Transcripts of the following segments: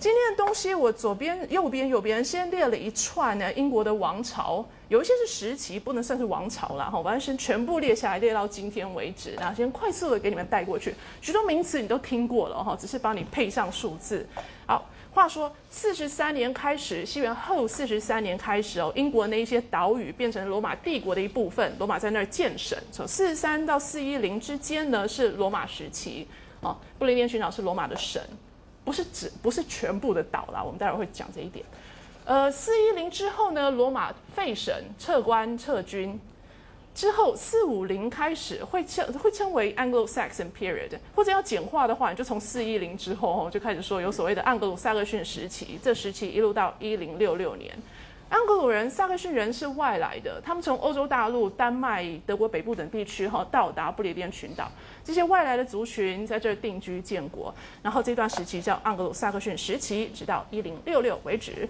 今天的东西我左边、右边、右边先列了一串呢，英国的王朝，有一些是时期，不能算是王朝了哈，完全全部列下来，列到今天为止。那先快速的给你们带过去，许多名词你都听过了哈，只是帮你配上数字。好。话说，四十三年开始，西元后四十三年开始哦，英国那一些岛屿变成罗马帝国的一部分，罗马在那儿建省。从四十三到四一零之间呢，是罗马时期哦。不列颠群岛是罗马的省，不是指不是全部的倒啦。我们待会儿会讲这一点。呃，四一零之后呢，罗马废神，撤官撤军。之后四五零开始会称会称为 Anglo-Saxon period，或者要简化的话，你就从四一零之后哦就开始说有所谓的盎格鲁撒克逊时期，这时期一路到一零六六年。盎格鲁人、撒克逊人是外来的，他们从欧洲大陆、丹麦、德国北部等地区哈到达不列颠群岛，这些外来的族群在这儿定居建国，然后这段时期叫盎格鲁撒克逊时期，直到一零六六为止。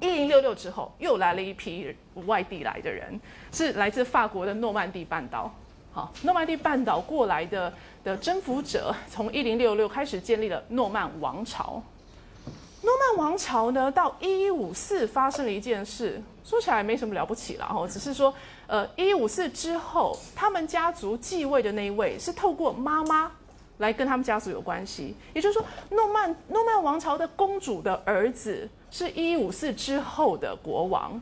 一零六六之后，又来了一批外地来的人，是来自法国的诺曼底半岛。好，诺曼底半岛过来的的征服者，从一零六六开始建立了诺曼王朝。诺曼王朝呢，到一五四发生了一件事，说起来没什么了不起了哦，只是说，呃，一五四之后，他们家族继位的那一位是透过妈妈来跟他们家族有关系，也就是说，诺曼诺曼王朝的公主的儿子。是一五四之后的国王，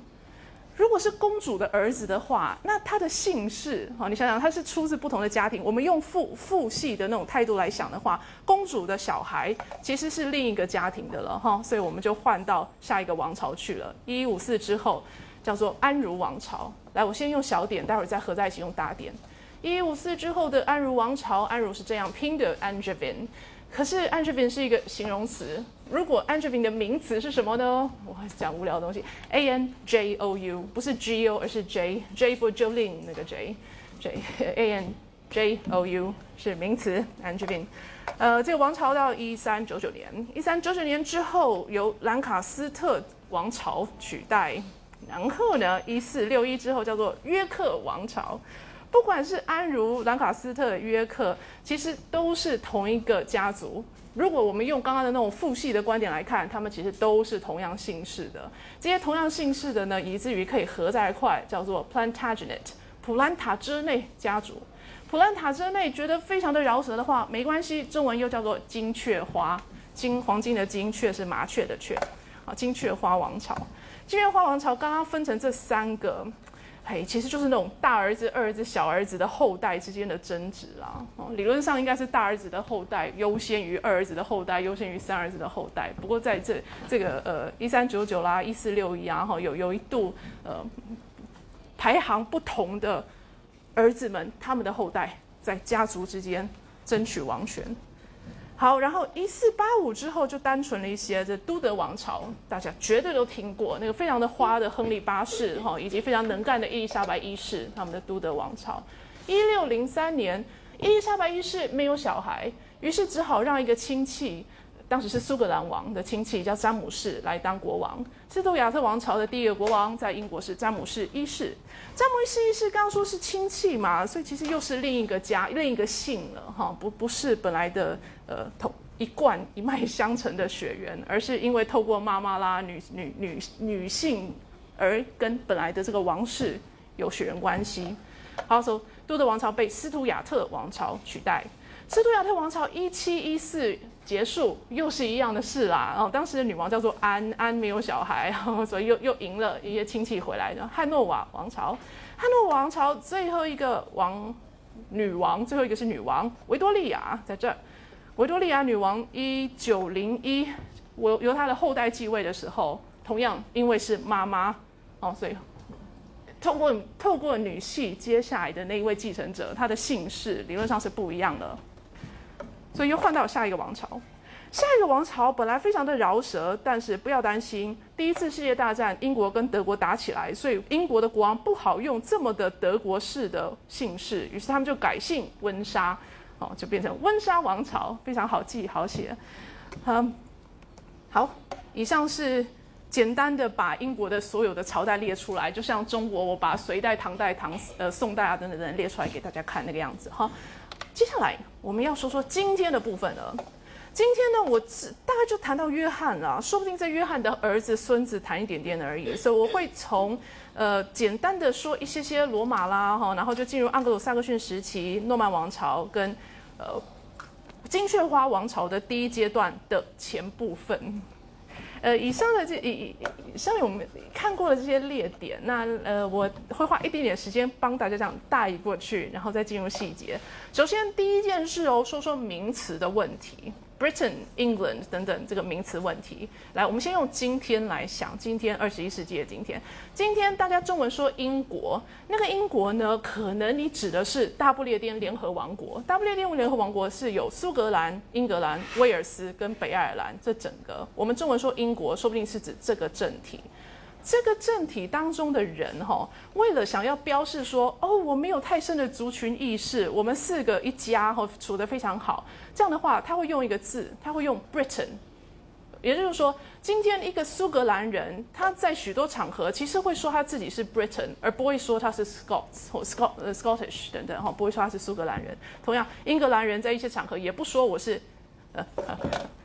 如果是公主的儿子的话，那他的姓氏，哈，你想想，他是出自不同的家庭。我们用父父系的那种态度来想的话，公主的小孩其实是另一个家庭的了，哈，所以我们就换到下一个王朝去了。一五四之后叫做安茹王朝。来，我先用小点，待会儿再合在一起用大点。一五四之后的安茹王朝，安茹是这样拼的，Angevin。可是 Angevin 是一个形容词。如果 Angevin 的名词是什么呢？我讲无聊的东西。A N J O U 不是 G O，而是 J J for Jolene 那个 J J A N J O U 是名词 Angevin。呃，这个王朝到一三九九年，一三九九年之后由兰卡斯特王朝取代，然后呢，一四六一之后叫做约克王朝。不管是安茹、兰卡斯特、约克，其实都是同一个家族。如果我们用刚刚的那种父系的观点来看，他们其实都是同样姓氏的。这些同样姓氏的呢，以至于可以合在一块，叫做 Plantagenet 普兰塔之内家族。普兰塔之内觉得非常的饶舌的话，没关系，中文又叫做金雀花。金黄金的金，雀是麻雀的雀。啊，金雀花王朝。金雀花王朝刚刚分成这三个。嘿，其实就是那种大儿子、二儿子、小儿子的后代之间的争执啦。哦，理论上应该是大儿子的后代优先于二儿子的后代，优先于三儿子的后代。不过在这这个呃一三九九啦、一四六一啊，哈，有有一度呃排行不同的儿子们，他们的后代在家族之间争取王权。好，然后一四八五之后就单纯了一些。这都德王朝，大家绝对都听过那个非常的花的亨利八世哈，以及非常能干的伊丽莎白一世，他们的都德王朝。一六零三年，伊丽莎白一世没有小孩，于是只好让一个亲戚。当时是苏格兰王的亲戚叫詹姆士来当国王，斯图亚特王朝的第一个国王在英国是詹姆士一世。詹姆士一世刚刚说是亲戚嘛，所以其实又是另一个家、另一个姓了哈，不不是本来的呃同一贯一脉相承的血缘，而是因为透过妈妈啦女女女女性而跟本来的这个王室有血缘关系。好，说都德王朝被斯图亚特王朝取代，斯图亚特王朝一七一四。结束又是一样的事啦。然后当时的女王叫做安，安没有小孩，所以又又赢了一些亲戚回来的汉诺瓦王朝。汉诺王朝最后一个王女王，最后一个是女王维多利亚在这儿。维多利亚女王一九零一，我由她的后代继位的时候，同样因为是妈妈哦，所以透过透过女系接下来的那一位继承者，她的姓氏理论上是不一样的。所以又换到下一个王朝，下一个王朝本来非常的饶舌，但是不要担心，第一次世界大战英国跟德国打起来，所以英国的国王不好用这么的德国式的姓氏，于是他们就改姓温莎，哦，就变成温莎王朝，非常好记好写。嗯，好，以上是简单的把英国的所有的朝代列出来，就像中国我把隋代、唐代、唐呃宋代啊等等等列出来给大家看那个样子哈。接下来我们要说说今天的部分了。今天呢，我只大概就谈到约翰了，说不定在约翰的儿子、孙子谈一点点而已。所以我会从呃简单的说一些些罗马啦，哈，然后就进入盎格鲁撒克逊时期、诺曼王朝跟呃金雀花王朝的第一阶段的前部分。呃，以上的这以以上面我们看过的这些列点，那呃我会花一点点时间帮大家这样带过去，然后再进入细节。首先第一件事哦，说说名词的问题。Britain、England 等等这个名词问题，来，我们先用今天来想，今天二十一世纪的今天，今天大家中文说英国，那个英国呢，可能你指的是大不列颠联合王国，大不列颠联合王国是有苏格兰、英格兰、威尔斯跟北爱尔兰这整个，我们中文说英国，说不定是指这个政体。这个政体当中的人哈，为了想要标示说，哦，我没有太深的族群意识，我们四个一家哈处得非常好，这样的话，他会用一个字，他会用 Britain，也就是说，今天一个苏格兰人，他在许多场合其实会说他自己是 Britain，而不会说他是 Scots 或 Scot 呃 Scottish 等等哈，不会说他是苏格兰人。同样，英格兰人在一些场合也不说我是呃。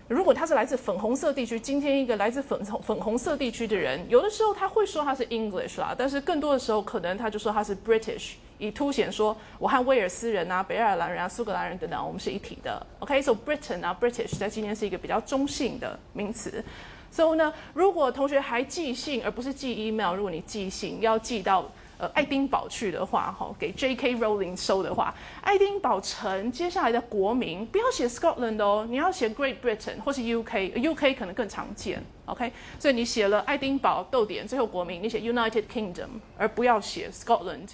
如果他是来自粉红色地区，今天一个来自粉粉红色地区的人，有的时候他会说他是 English 啦，但是更多的时候可能他就说他是 British，以凸显说我和威尔斯人啊、北爱尔兰人啊、苏格兰人等等，我们是一体的。OK，so Britain 啊，British 在今天是一个比较中性的名词。So 呢，如果同学还寄信而不是寄 email，如果你寄信要寄到。呃，爱丁堡去的话，哈，给 J.K. Rowling 收的话，爱丁堡城接下来的国名不要写 Scotland 哦，你要写 Great Britain 或是 U.K.，U.K. 可能更常见，OK？所以你写了爱丁堡逗点，最后国名你写 United Kingdom，而不要写 Scotland。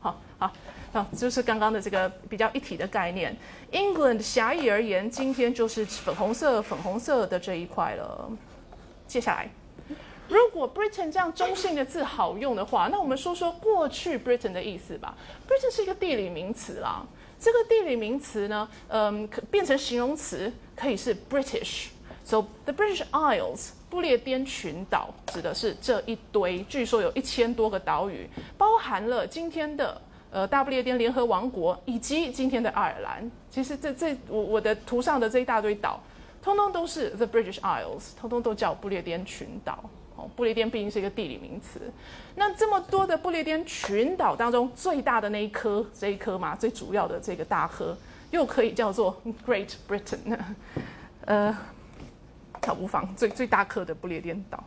好好好，就是刚刚的这个比较一体的概念。England 狭义而言，今天就是粉红色、粉红色的这一块了。接下来。如果 Britain 这样中性的字好用的话，那我们说说过去 Britain 的意思吧。Britain 是一个地理名词啦，这个地理名词呢，嗯，可变成形容词可以是 British。So the British Isles，不列颠群岛指的是这一堆，据说有一千多个岛屿，包含了今天的呃大不列颠联合王国以及今天的爱尔兰。其实这这我我的图上的这一大堆岛，通通都是 the British Isles，通通都叫不列颠群岛。哦不列颠毕竟是一个地理名词，那这么多的不列颠群岛当中，最大的那一颗，这一颗嘛，最主要的这个大颗，又可以叫做 Great Britain，呃，好无妨，最最大颗的不列颠岛。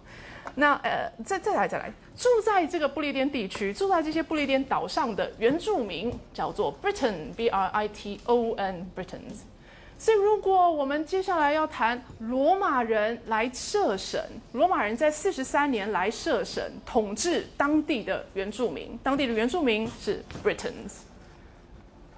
那呃，再再来再来，住在这个不列颠地区，住在这些不列颠岛上的原住民叫做 Britain，B R I T O N，Britons。所以，如果我们接下来要谈罗马人来设省，罗马人在四十三年来设省，统治当地的原住民，当地的原住民是 Britons。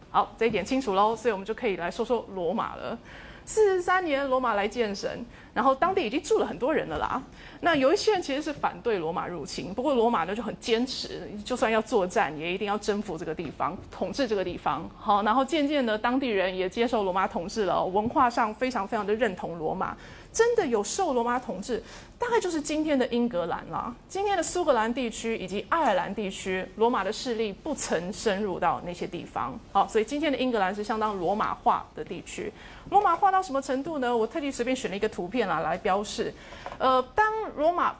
好，这一点清楚喽，所以我们就可以来说说罗马了。四十三年，罗马来建省，然后当地已经住了很多人了啦。那有一些人其实是反对罗马入侵，不过罗马呢就很坚持，就算要作战，也一定要征服这个地方，统治这个地方。好，然后渐渐的，当地人也接受罗马统治了，文化上非常非常的认同罗马。真的有受罗马统治，大概就是今天的英格兰啦。今天的苏格兰地区以及爱尔兰地区，罗马的势力不曾深入到那些地方。好，所以今天的英格兰是相当罗马化的地区。罗马化到什么程度呢？我特地随便选了一个图片啊来标示。呃，当罗马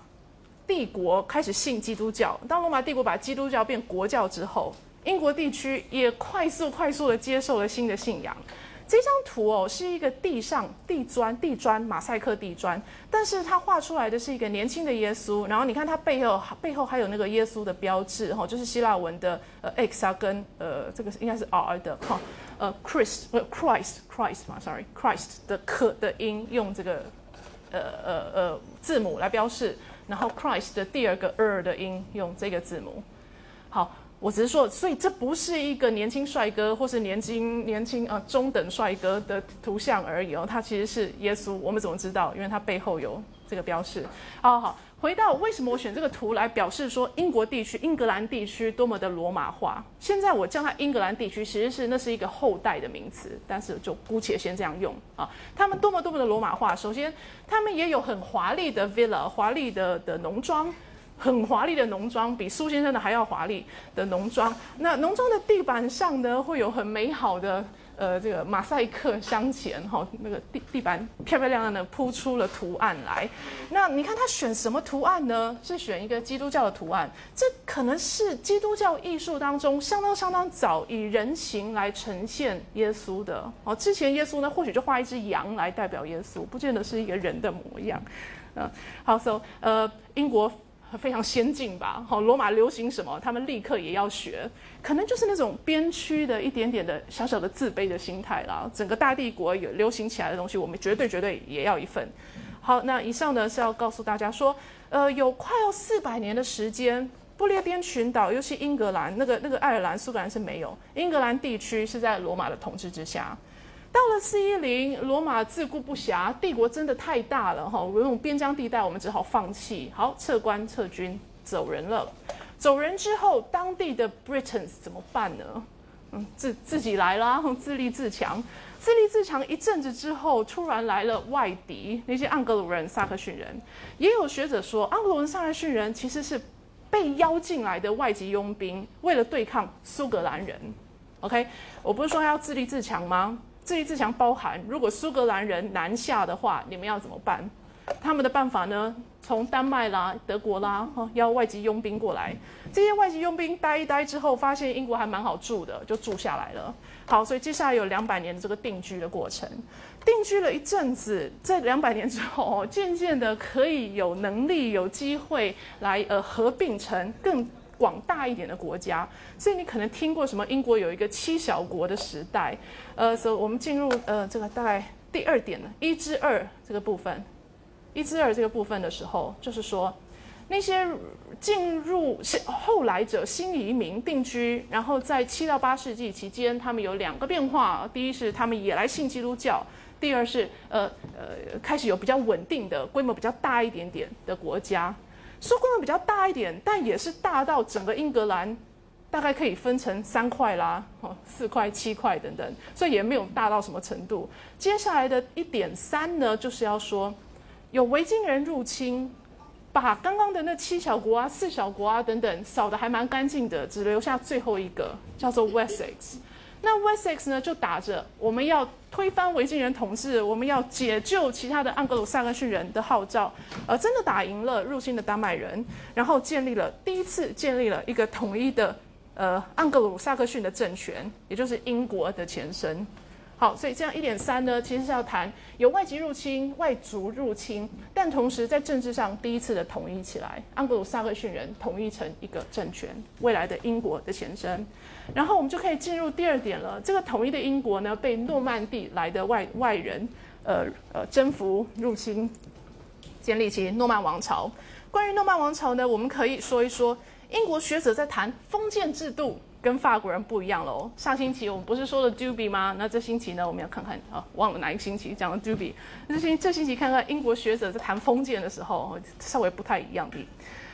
帝国开始信基督教，当罗马帝国把基督教变国教之后，英国地区也快速快速的接受了新的信仰。这张图哦，是一个地上地砖地砖马赛克地砖，但是它画出来的是一个年轻的耶稣，然后你看它背后背后还有那个耶稣的标志哈，就是希腊文的呃 X 啊跟呃这个应该是 R 的哈，呃 Christ 呃 Christ Christ 嘛，sorry Christ 的可的音用这个呃呃呃字母来标示，然后 Christ 的第二个 r 的音用这个字母，好。我只是说，所以这不是一个年轻帅哥或是年轻年轻啊中等帅哥的图像而已哦，他其实是耶稣。我们怎么知道？因为他背后有这个标示。好好，回到为什么我选这个图来表示说英国地区、英格兰地区多么的罗马化？现在我叫它英格兰地区，其实是那是一个后代的名词，但是就姑且先这样用啊。他们多么多么的罗马化，首先他们也有很华丽的 villa，华丽的的农庄。很华丽的农庄，比苏先生的还要华丽的农庄。那农庄的地板上呢，会有很美好的呃这个马赛克镶嵌哈，那个地地板漂漂亮亮的铺出了图案来。那你看他选什么图案呢？是选一个基督教的图案，这可能是基督教艺术当中相当相当早以人形来呈现耶稣的哦。之前耶稣呢，或许就画一只羊来代表耶稣，不见得是一个人的模样。嗯，好，so 呃，英国。非常先进吧？好，罗马流行什么，他们立刻也要学，可能就是那种边区的一点点的小小的自卑的心态啦。整个大帝国有流行起来的东西，我们绝对绝对也要一份。好，那以上呢是要告诉大家说，呃，有快要四百年的时间，不列颠群岛，尤其英格兰那个那个爱尔兰、苏格兰是没有，英格兰地区是在罗马的统治之下。到了四一零，罗马自顾不暇，帝国真的太大了哈，有种边疆地带，我们只好放弃，好撤官撤军走人了。走人之后，当地的 Britons 怎么办呢？嗯，自自己来啦，自立自强，自立自强一阵子之后，突然来了外敌，那些盎格鲁人、萨克逊人。也有学者说，盎格鲁人、萨克逊人其实是被邀进来的外籍佣兵，为了对抗苏格兰人。OK，我不是说要自立自强吗？自立自强包含，如果苏格兰人南下的话，你们要怎么办？他们的办法呢？从丹麦啦、德国啦，哈，要外籍佣兵过来。这些外籍佣兵待一待之后，发现英国还蛮好住的，就住下来了。好，所以接下来有两百年的这个定居的过程。定居了一阵子，在两百年之后，渐渐的可以有能力、有机会来呃合并成更。广大一点的国家，所以你可能听过什么？英国有一个七小国的时代，呃，所以我们进入呃这个大概第二点呢，一之二这个部分，一之二这个部分的时候，就是说那些进入后来者新移民定居，然后在七到八世纪期间，他们有两个变化：第一是他们也来信基督教；第二是呃呃开始有比较稳定的规模比较大一点点的国家。说规模比较大一点，但也是大到整个英格兰大概可以分成三块啦，哦，四块、七块等等，所以也没有大到什么程度。接下来的一点三呢，就是要说有维京人入侵，把刚刚的那七小国啊、四小国啊等等扫得还蛮干净的，只留下最后一个叫做 Wessex。那 Wessex 呢，就打着我们要推翻维京人统治，我们要解救其他的盎格鲁撒克逊人的号召，呃，真的打赢了入侵的丹麦人，然后建立了第一次建立了一个统一的呃盎格鲁撒克逊的政权，也就是英国的前身。好，所以这样一点三呢，其实是要谈有外籍入侵、外族入侵，但同时在政治上第一次的统一起来，盎格鲁撒克逊人统一成一个政权，未来的英国的前身。然后我们就可以进入第二点了。这个统一的英国呢，被诺曼底来的外外人，呃呃征服、入侵，建立起诺曼王朝。关于诺曼王朝呢，我们可以说一说，英国学者在谈封建制度。跟法国人不一样喽。上星期我们不是说了 Duby 吗？那这星期呢，我们要看看啊，忘了哪一个星期讲了 Duby。这星这星期看看英国学者在谈封建的时候，稍微不太一样的。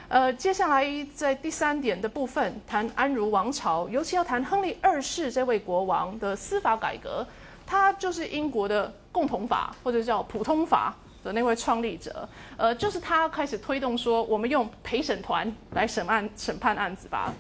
呃，接下来在第三点的部分谈安茹王朝，尤其要谈亨利二世这位国王的司法改革。他就是英国的共同法或者叫普通法的那位创立者。呃，就是他开始推动说，我们用陪审团来审案审判案子吧。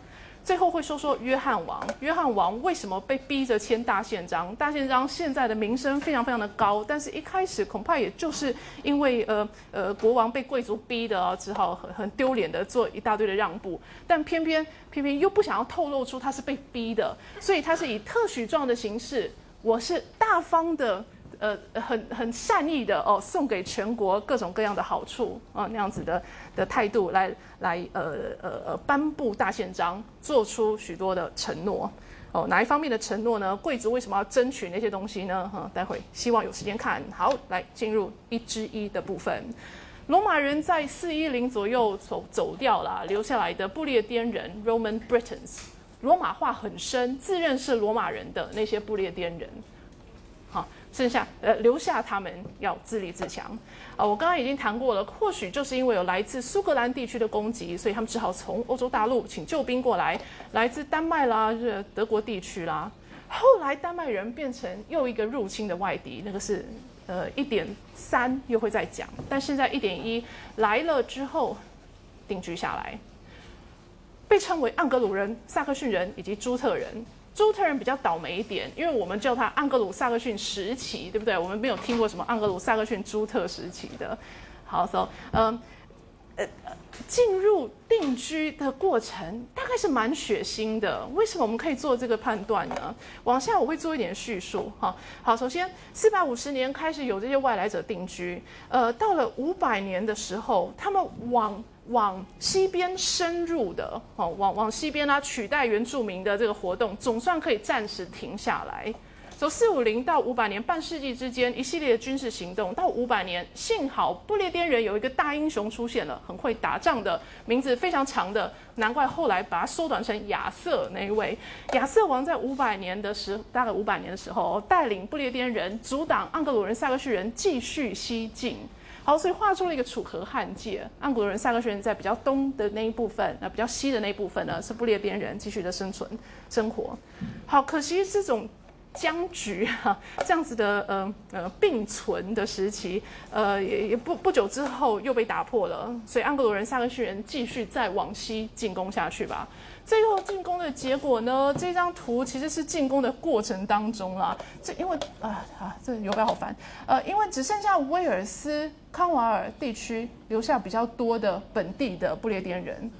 最后会说说约翰王，约翰王为什么被逼着签大宪章？大宪章现在的名声非常非常的高，但是一开始恐怕也就是因为呃呃国王被贵族逼的，只好很很丢脸的做一大堆的让步，但偏偏偏偏又不想要透露出他是被逼的，所以他是以特许状的形式，我是大方的。呃，很很善意的哦，送给全国各种各样的好处啊，那样子的的态度来来呃呃呃颁布大宪章，做出许多的承诺哦。哪一方面的承诺呢？贵族为什么要争取那些东西呢？哈，待会希望有时间看好来进入一之一的部分。罗马人在四一零左右走走掉了，留下来的不列颠人 （Roman Britons），罗马化很深，自认是罗马人的那些不列颠人。好剩下呃留下他们要自立自强啊！我刚刚已经谈过了，或许就是因为有来自苏格兰地区的攻击，所以他们只好从欧洲大陆请救兵过来，来自丹麦啦、是德国地区啦。后来丹麦人变成又一个入侵的外敌，那个是呃一点三又会再讲，但现在一点一来了之后定居下来，被称为盎格鲁人、萨克逊人以及朱特人。朱特人比较倒霉一点，因为我们叫他盎格鲁撒克逊时期，对不对？我们没有听过什么盎格鲁撒克逊朱特时期的。好，so，嗯，呃，进入定居的过程大概是蛮血腥的。为什么我们可以做这个判断呢？往下我会做一点叙述。哈，好，首先四百五十年开始有这些外来者定居，呃，到了五百年的时候，他们往往西边深入的，哦，往往西边啊，取代原住民的这个活动，总算可以暂时停下来。从四五零到五百年，半世纪之间，一系列的军事行动，到五百年，幸好不列颠人有一个大英雄出现了，很会打仗的，名字非常长的，难怪后来把它缩短成亚瑟那一位。亚瑟王在五百年的时，大概五百年的时候，带领不列颠人阻挡盎格鲁人、萨克逊人继续西进。好，所以画出了一个楚河汉界。盎格鲁人、萨克逊人在比较东的那一部分，那比较西的那一部分呢，是不列颠人继续的生存生活。好，可惜这种。僵局哈，这样子的呃呃并存的时期，呃也也不不久之后又被打破了，所以盎格鲁人、萨克逊人继续再往西进攻下去吧。最后进攻的结果呢？这张图其实是进攻的过程当中啦，这因为啊啊这游标好烦，呃因为只剩下威尔斯康瓦尔地区留下比较多的本地的不列颠人，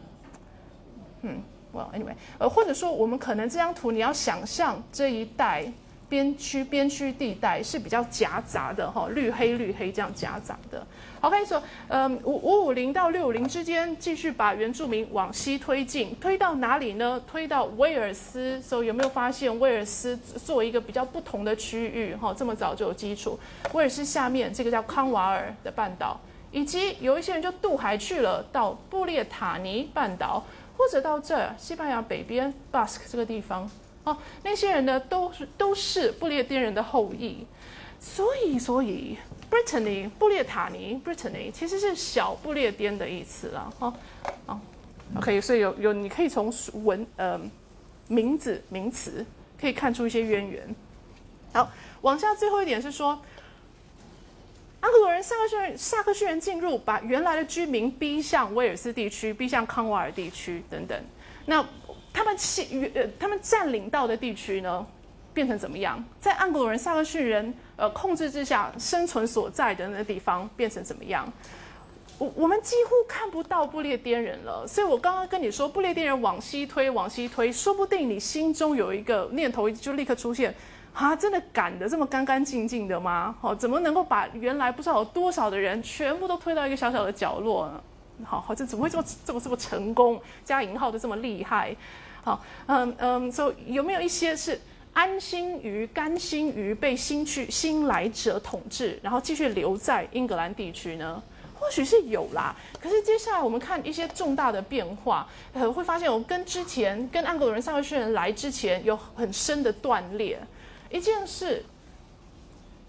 嗯。Well, anyway，呃，或者说我们可能这张图你要想象这一带边区边区地带是比较夹杂的哈，绿黑绿黑这样夹杂的。OK，说，嗯，五五五零到六五零之间继续把原住民往西推进，推到哪里呢？推到威尔斯。所以有没有发现威尔斯作为一个比较不同的区域哈？这么早就有基础。威尔斯下面这个叫康瓦尔的半岛，以及有一些人就渡海去了到布列塔尼半岛。或者到这，西班牙北边 Basque 这个地方，哦，那些人呢都是都是不列颠人的后裔，所以所以 Brittany 布列塔尼 Brittany 其实是小不列颠的意思了，哦，哦，OK，所以有有你可以从文呃名字名词可以看出一些渊源。好，往下最后一点是说。盎格鲁人、萨克逊人、萨克逊人进入，把原来的居民逼向威尔斯地区，逼向康瓦尔地区等等。那他们侵呃，他们占领到的地区呢，变成怎么样？在盎格鲁人、萨克逊人呃控制之下，生存所在的那个地方变成怎么样？我我们几乎看不到不列颠人了。所以我刚刚跟你说，不列颠人往西推，往西推，说不定你心中有一个念头就立刻出现。啊，真的赶得这么干干净净的吗？好，怎么能够把原来不知道有多少的人全部都推到一个小小的角落呢？好好，这怎么会这么这么这么成功？加引号的这么厉害？好，嗯嗯，所以有没有一些是安心于、甘心于被新去新来者统治，然后继续留在英格兰地区呢？或许是有啦。可是接下来我们看一些重大的变化，呃，会发现我跟之前跟安格鲁人、萨克逊人来之前有很深的断裂。一件事，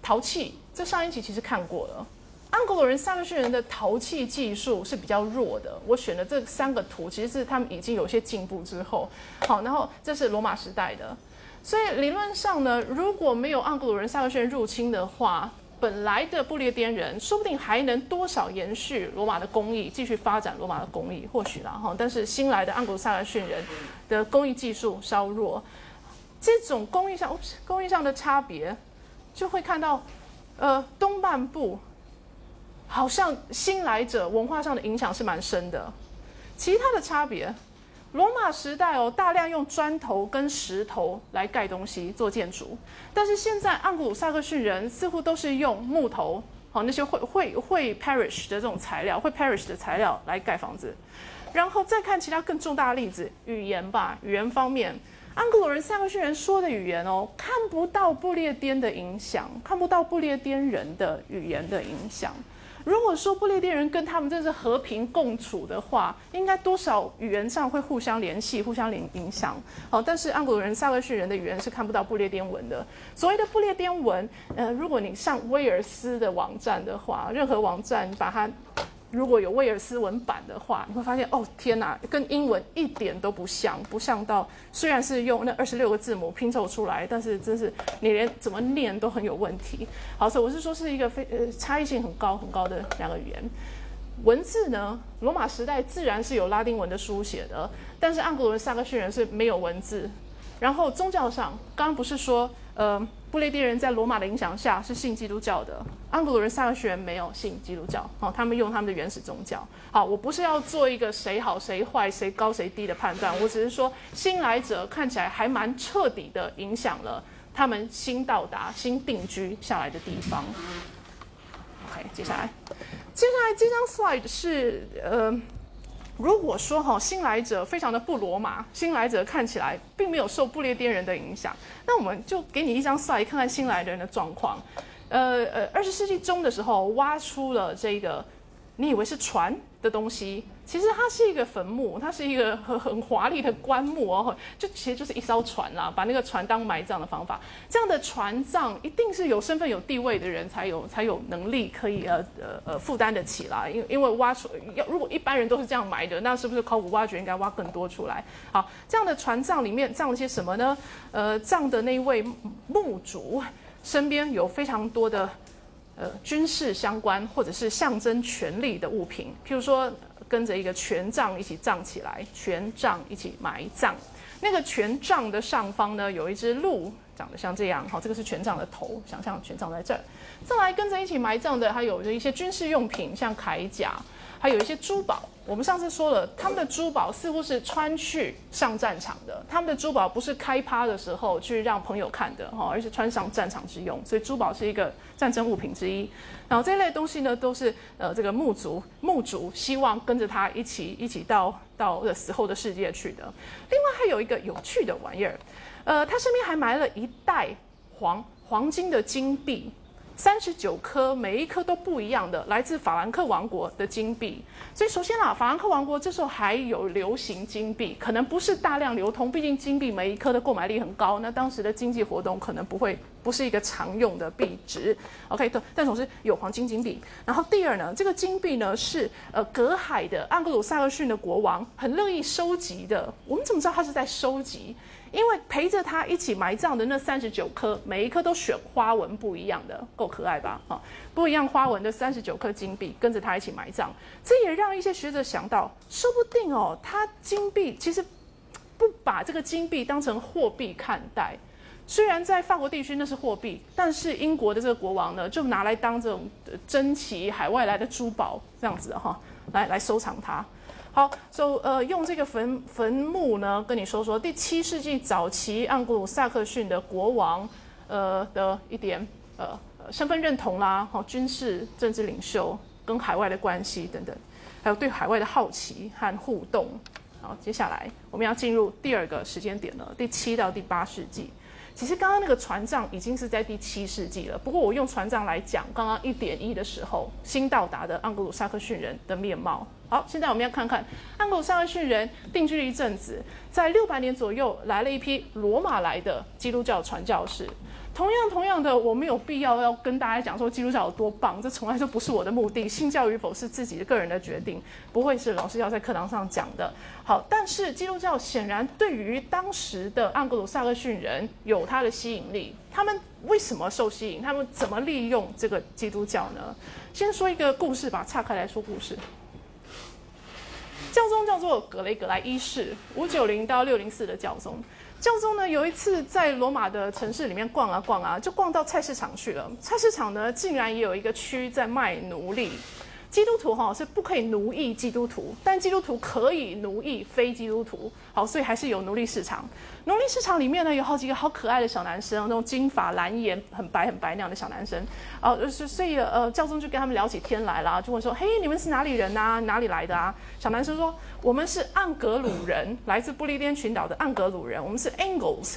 陶器，这上一集其实看过了。安格鲁人、萨克逊人的陶器技术是比较弱的。我选的这三个图，其实是他们已经有些进步之后。好，然后这是罗马时代的，所以理论上呢，如果没有安格鲁人、萨克逊人入侵的话，本来的不列颠人说不定还能多少延续罗马的工艺，继续发展罗马的工艺，或许啦哈。但是新来的安格鲁萨克逊人的工艺技术稍弱。这种工艺上，工艺上的差别，就会看到，呃，东半部好像新来者文化上的影响是蛮深的。其他的差别，罗马时代哦，大量用砖头跟石头来盖东西做建筑，但是现在盎格鲁撒克逊人似乎都是用木头，好那些会会会 perish 的这种材料，会 perish 的材料来盖房子。然后再看其他更重大的例子，语言吧，语言方面。安格鲁人、萨克逊人说的语言哦，看不到不列颠的影响，看不到不列颠人的语言的影响。如果说不列颠人跟他们真是和平共处的话，应该多少语言上会互相联系、互相影影响。好，但是安格鲁人、萨克逊人的语言是看不到不列颠文的。所谓的不列颠文，呃，如果你上威尔斯的网站的话，任何网站把它。如果有威尔斯文版的话，你会发现哦，天哪，跟英文一点都不像，不像到虽然是用那二十六个字母拼凑出来，但是真是你连怎么念都很有问题。好，所以我是说是一个非呃差异性很高很高的两个语言。文字呢，罗马时代自然是有拉丁文的书写的，但是盎格鲁人、萨克逊人是没有文字。然后宗教上，刚刚不是说，呃，不列颠人在罗马的影响下是信基督教的，安格鲁人、萨克逊人没有信基督教，哦，他们用他们的原始宗教。好，我不是要做一个谁好谁坏、谁高谁低的判断，我只是说新来者看起来还蛮彻底的影响了他们新到达、新定居下来的地方。OK，接下来，接下来这张 slide 是呃，如果说哈新来者非常的不罗马，新来者看起来并没有受不列颠人的影响，那我们就给你一张晒看看新来的人的状况。呃呃，二十世纪中的时候挖出了这个，你以为是船？的东西，其实它是一个坟墓，它是一个很很华丽的棺木哦，就其实就是一艘船啦，把那个船当埋葬的方法。这样的船葬一定是有身份有地位的人才有才有能力可以呃呃呃负担得起啦，因因为挖出要如果一般人都是这样埋的，那是不是考古挖掘应该挖更多出来？好，这样的船葬里面葬了些什么呢？呃，葬的那位墓主身边有非常多的。呃，军事相关或者是象征权力的物品，譬如说跟着一个权杖一起葬起来，权杖一起埋葬。那个权杖的上方呢，有一只鹿，长得像这样。好，这个是权杖的头，想象权杖在这儿。再来跟着一起埋葬的，还有一些军事用品，像铠甲。还有一些珠宝，我们上次说了，他们的珠宝似乎是穿去上战场的，他们的珠宝不是开趴的时候去让朋友看的哈，而是穿上战场之用，所以珠宝是一个战争物品之一。然后这类东西呢，都是呃这个墓族墓主希望跟着他一起一起到到死后的世界去的。另外还有一个有趣的玩意儿，呃，他身边还埋了一袋黄黄金的金币。三十九颗，每一颗都不一样的，来自法兰克王国的金币。所以首先啊，法兰克王国这时候还有流行金币，可能不是大量流通，毕竟金币每一颗的购买力很高。那当时的经济活动可能不会不是一个常用的币值。OK，但同时有黄金金币。然后第二呢，这个金币呢是呃隔海的安格鲁萨克逊的国王很乐意收集的。我们怎么知道他是在收集？因为陪着他一起埋葬的那三十九颗，每一颗都选花纹不一样的，够可爱吧？啊，不一样花纹的三十九颗金币跟着他一起埋葬，这也让一些学者想到，说不定哦，他金币其实不把这个金币当成货币看待。虽然在法国地区那是货币，但是英国的这个国王呢，就拿来当这种珍奇海外来的珠宝这样子哈，来来收藏它。好，就呃用这个坟坟墓呢，跟你说说第七世纪早期盎格鲁撒克逊的国王，呃的一点呃身份认同啦，好军事政治领袖跟海外的关系等等，还有对海外的好奇和互动。好，接下来我们要进入第二个时间点了，第七到第八世纪。其实刚刚那个船长已经是在第七世纪了，不过我用船长来讲，刚刚一点一的时候新到达的盎格鲁撒克逊人的面貌。好，现在我们要看看盎格鲁撒克逊人定居了一阵子，在六百年左右来了一批罗马来的基督教传教士。同样，同样的，我没有必要要跟大家讲说基督教有多棒，这从来就不是我的目的。信教与否是自己的个人的决定，不会是老师要在课堂上讲的。好，但是基督教显然对于当时的安格鲁萨克逊人有它的吸引力。他们为什么受吸引？他们怎么利用这个基督教呢？先说一个故事吧，岔开来说故事。教宗叫做格雷格莱一世，五九零到六零四的教宗。教宗呢有一次在罗马的城市里面逛啊逛啊，就逛到菜市场去了。菜市场呢竟然也有一个区在卖奴隶。基督徒哈是不可以奴役基督徒，但基督徒可以奴役非基督徒。好，所以还是有奴隶市场。奴隶市场里面呢有好几个好可爱的小男生，那种金发蓝眼、很白很白那样的小男生。哦，是所以呃，教宗就跟他们聊起天来了，就问说：“嘿，你们是哪里人呐？哪里来的啊？”小男生说：“我们是盎格鲁人，来自不列颠群岛的盎格鲁人，我们是 Angles。”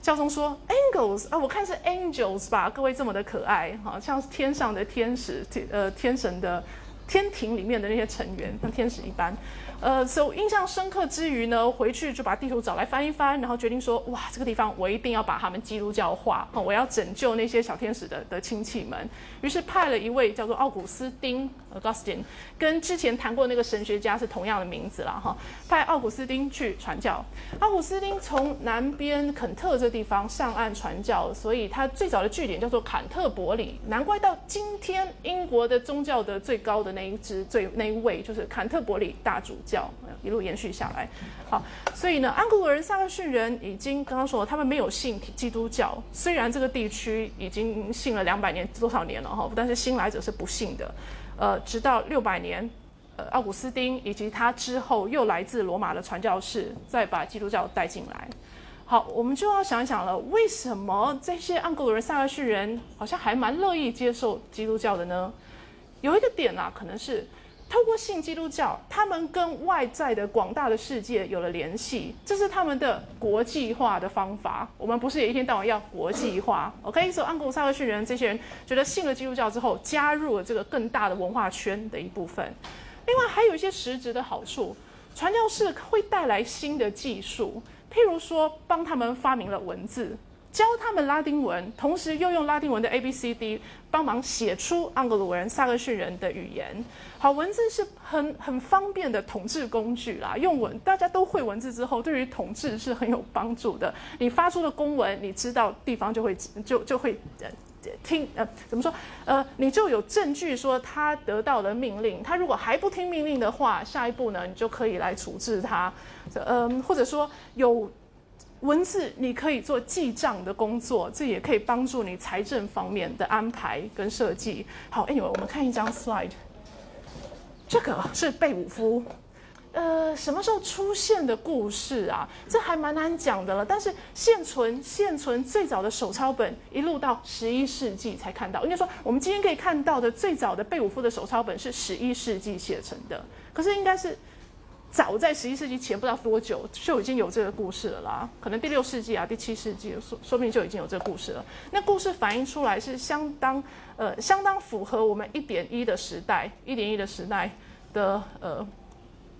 教宗说：“Angels 啊，我看是 Angels 吧？各位这么的可爱，好像天上的天使，天呃天神的。”天庭里面的那些成员像天使一般，呃，所以印象深刻之余呢，回去就把地图找来翻一翻，然后决定说，哇，这个地方我一定要把他们基督教化，我要拯救那些小天使的的亲戚们。于是派了一位叫做奥古斯丁，Augustine，跟之前谈过那个神学家是同样的名字啦哈，派奥古斯丁去传教。奥古斯丁从南边肯特这地方上岸传教，所以他最早的据点叫做坎特伯里。难怪到今天英国的宗教的最高的那一支最那一位就是坎特伯里大主教，一路延续下来。好，所以呢，安格鲁人、萨克逊人已经刚刚说了他们没有信基督教，虽然这个地区已经信了两百年多少年了哈，但是新来者是不信的。呃，直到六百年，呃，奥古斯丁以及他之后又来自罗马的传教士，再把基督教带进来。好，我们就要想一想了，为什么这些盎格鲁人、萨克逊人好像还蛮乐意接受基督教的呢？有一个点啊，可能是。透过信基督教，他们跟外在的广大的世界有了联系，这是他们的国际化的方法。我们不是也一天到晚要国际化？OK，所以安古萨克逊人这些人觉得信了基督教之后，加入了这个更大的文化圈的一部分。另外还有一些实质的好处，传教士会带来新的技术，譬如说帮他们发明了文字。教他们拉丁文，同时又用拉丁文的 A B C D 帮忙写出盎格鲁人、萨克逊人的语言。好，文字是很很方便的统治工具啦。用文，大家都会文字之后，对于统治是很有帮助的。你发出的公文，你知道地方就会就就会呃听呃怎么说呃，你就有证据说他得到了命令。他如果还不听命令的话，下一步呢，你就可以来处置他。嗯，或者说有。文字你可以做记账的工作，这也可以帮助你财政方面的安排跟设计。好，Anyway，我们看一张 slide，这个是贝武夫，呃，什么时候出现的故事啊？这还蛮难讲的了。但是现存现存最早的手抄本，一路到十一世纪才看到。应该说，我们今天可以看到的最早的贝武夫的手抄本是十一世纪写成的，可是应该是。早在十一世纪前不知道多久就已经有这个故事了啦，可能第六世纪啊、第七世纪说说不定就已经有这个故事了。那故事反映出来是相当呃相当符合我们一点一的时代，一点一的时代的呃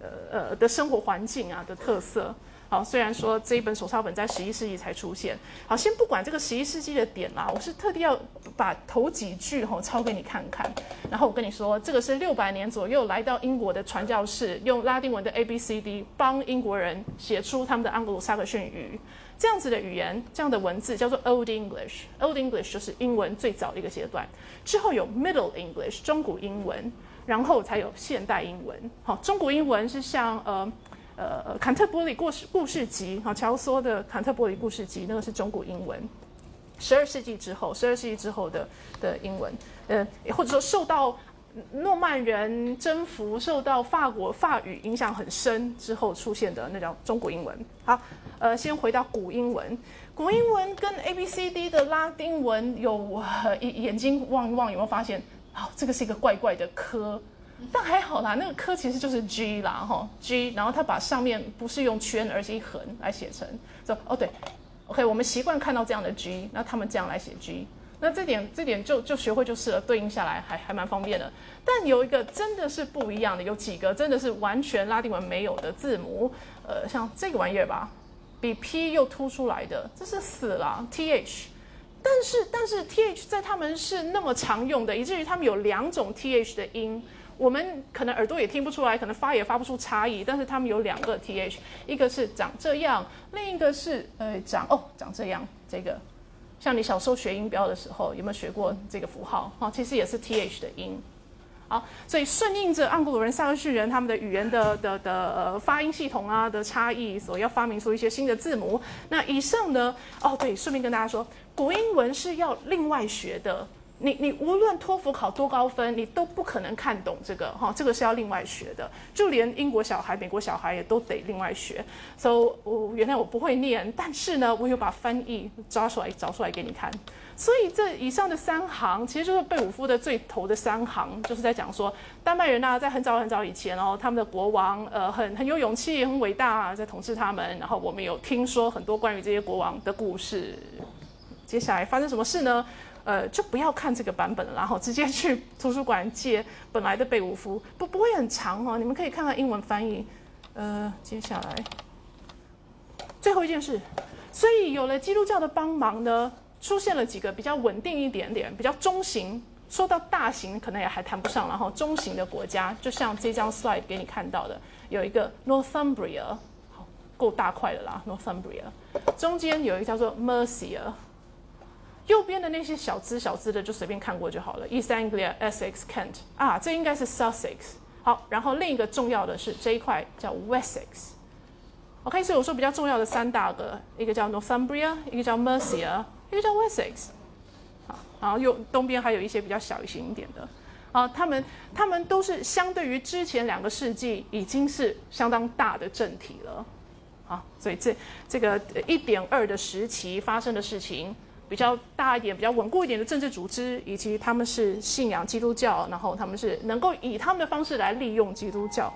呃呃的生活环境啊的特色。好，虽然说这一本手抄本在十一世纪才出现。好，先不管这个十一世纪的点啦，我是特地要把头几句吼抄给你看看。然后我跟你说，这个是六百年左右来到英国的传教士用拉丁文的 A B C D 帮英国人写出他们的盎格鲁撒克逊语。这样子的语言，这样的文字叫做 Old English。Old English 就是英文最早的一个阶段。之后有 Middle English 中古英文，然后才有现代英文。好，中古英文是像呃。呃，坎特伯里故事故事集，哈，乔梭的坎特伯里故事集，那个是中古英文。十二世纪之后，十二世纪之后的的英文，呃，或者说受到诺曼人征服，受到法国法语影响很深之后出现的那叫中古英文。好，呃，先回到古英文，古英文跟 A B C D 的拉丁文有眼眼睛望一望，有没有发现？好，这个是一个怪怪的科。但还好啦，那个科其实就是 G 啦，哈，G，然后他把上面不是用圈，而是一横来写成，说哦对，OK，我们习惯看到这样的 G，那他们这样来写 G，那这点这点就就学会就是了，对应下来还还蛮方便的。但有一个真的是不一样的，有几个真的是完全拉丁文没有的字母，呃，像这个玩意儿吧，比 P 又凸出来的，这是死了 TH，但是但是 TH 在他们是那么常用的，以至于他们有两种 TH 的音。我们可能耳朵也听不出来，可能发也发不出差异，但是他们有两个 th，一个是长这样，另一个是呃长哦长这样。这个像你小时候学音标的时候，有没有学过这个符号？哈，其实也是 th 的音。好，所以顺应着盎格鲁人、萨克逊人他们的语言的的的发音系统啊的差异，所要发明出一些新的字母。那以上呢？哦，对，顺便跟大家说，古英文是要另外学的。你你无论托福考多高分，你都不可能看懂这个哈，这个是要另外学的。就连英国小孩、美国小孩也都得另外学。So，我原来我不会念，但是呢，我有把翻译抓出来找出来给你看。所以这以上的三行，其实就是贝武夫的最头的三行，就是在讲说，丹麦人呢，在很早很早以前哦，他们的国王呃很很有勇气、很伟大，在统治他们。然后我们有听说很多关于这些国王的故事。接下来发生什么事呢？呃，就不要看这个版本了，然后直接去图书馆借本来的贝武夫，不不会很长哦。你们可以看看英文翻译。呃，接下来最后一件事，所以有了基督教的帮忙呢，出现了几个比较稳定一点点、比较中型。说到大型，可能也还谈不上，然后中型的国家，就像这张 slide 给你看到的，有一个 Northumbria，好，够大块的啦，Northumbria，中间有一个叫做 Mercia，右边的那些小资小资的就随便看过就好了，East Anglia、Essex、Kent，啊，这应该是 Sussex。好，然后另一个重要的是这一块叫 Wessex。OK，所以我说比较重要的三大个，一个叫 Northumbria，一个叫 Mercia，一个叫 Wessex。好，然后右东边还有一些比较小型一点的。啊，他们他们都是相对于之前两个世纪已经是相当大的政体了。好，所以这这个一点二的时期发生的事情。比较大一点、比较稳固一点的政治组织，以及他们是信仰基督教，然后他们是能够以他们的方式来利用基督教。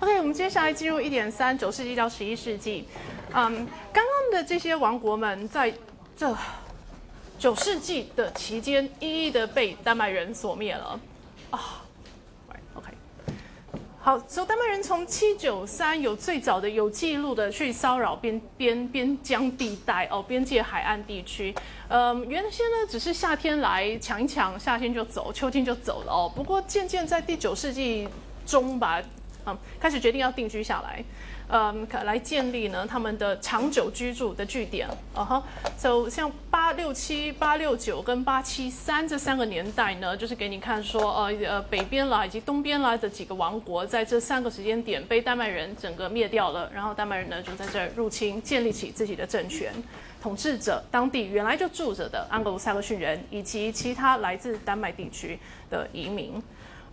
OK，我们接下来进入一点三九世纪到十一世纪。嗯，刚刚的这些王国们在这九世纪的期间，一一的被丹麦人所灭了。啊。好，所以丹麦人从七九三有最早的有记录的去骚扰边边边疆地带哦，边界海岸地区。嗯，原先呢只是夏天来抢一抢，夏天就走，秋天就走了哦。不过渐渐在第九世纪中吧，嗯，开始决定要定居下来。嗯，来建立呢他们的长久居住的据点，啊哈，就像八六七、八六九跟八七三这三个年代呢，就是给你看说，呃呃，北边啦以及东边啦的几个王国，在这三个时间点被丹麦人整个灭掉了，然后丹麦人呢就在这儿入侵，建立起自己的政权，统治者当地原来就住着的安格鲁萨克逊人以及其他来自丹麦地区的移民。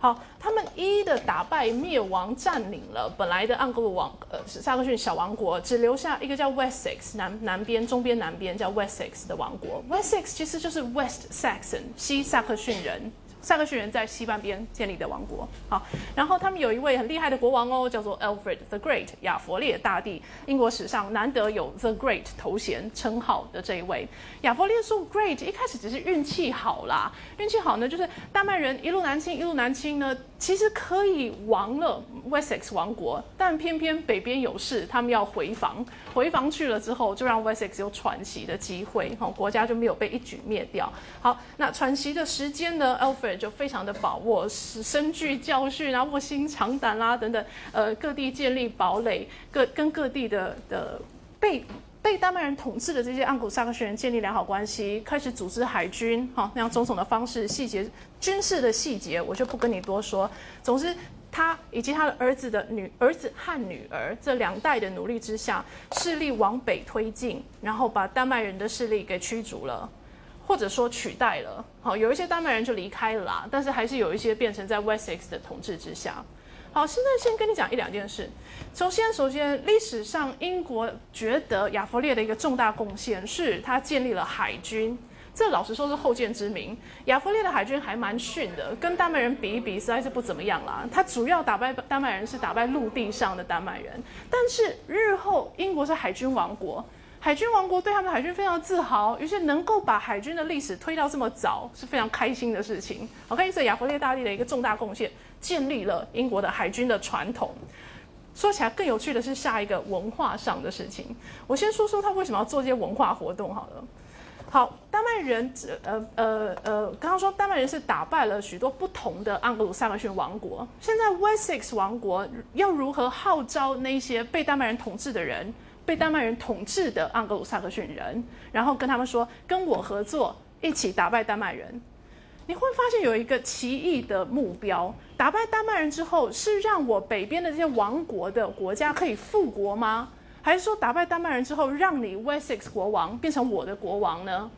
好，他们一一的打败、灭亡、占领了本来的盎格鲁王，呃，萨克逊小王国，只留下一个叫 Wessex 南南边、中边南边叫 Wessex 的王国。Wessex 其实就是 West Saxon 西萨克逊人。萨克逊人在西半边建立的王国，好，然后他们有一位很厉害的国王哦，叫做 Alfred the Great，亚佛列大帝，英国史上难得有 the Great 头衔称号的这一位。亚佛列说 Great 一开始只是运气好啦，运气好呢，就是丹麦人一路南侵，一路南侵呢，其实可以亡了 Wessex 王国，但偏偏北边有事，他们要回防，回防去了之后，就让 Wessex 有喘息的机会，哈，国家就没有被一举灭掉。好，那喘息的时间呢，Alfred。就非常的把握，是深具教训啊，卧薪尝胆啦等等，呃，各地建立堡垒，各跟各地的的被被丹麦人统治的这些盎古萨克逊人建立良好关系，开始组织海军，哈，那样种种的方式，细节军事的细节我就不跟你多说。总之，他以及他的儿子的女儿子和女儿这两代的努力之下，势力往北推进，然后把丹麦人的势力给驱逐了。或者说取代了，好，有一些丹麦人就离开了啦，但是还是有一些变成在 Wessex 的统治之下。好，现在先跟你讲一两件事。首先，首先历史上英国觉得亚弗列的一个重大贡献是他建立了海军，这老实说是后见之明。亚弗列的海军还蛮逊的，跟丹麦人比一比，实在是不怎么样啦。他主要打败丹麦人是打败陆地上的丹麦人，但是日后英国是海军王国。海军王国对他们的海军非常自豪，于是能够把海军的历史推到这么早是非常开心的事情。OK，所以亚弗列大帝的一个重大贡献，建立了英国的海军的传统。说起来更有趣的是下一个文化上的事情。我先说说他为什么要做这些文化活动好了。好，丹麦人，呃呃呃，刚刚说丹麦人是打败了许多不同的盎格鲁撒克逊王国，现在 Wessex 王国要如何号召那些被丹麦人统治的人？被丹麦人统治的盎格鲁撒克逊人，然后跟他们说：“跟我合作，一起打败丹麦人。”你会发现有一个奇异的目标：打败丹麦人之后，是让我北边的这些王国的国家可以复国吗？还是说打败丹麦人之后，让你 Wessex 国王变成我的国王呢？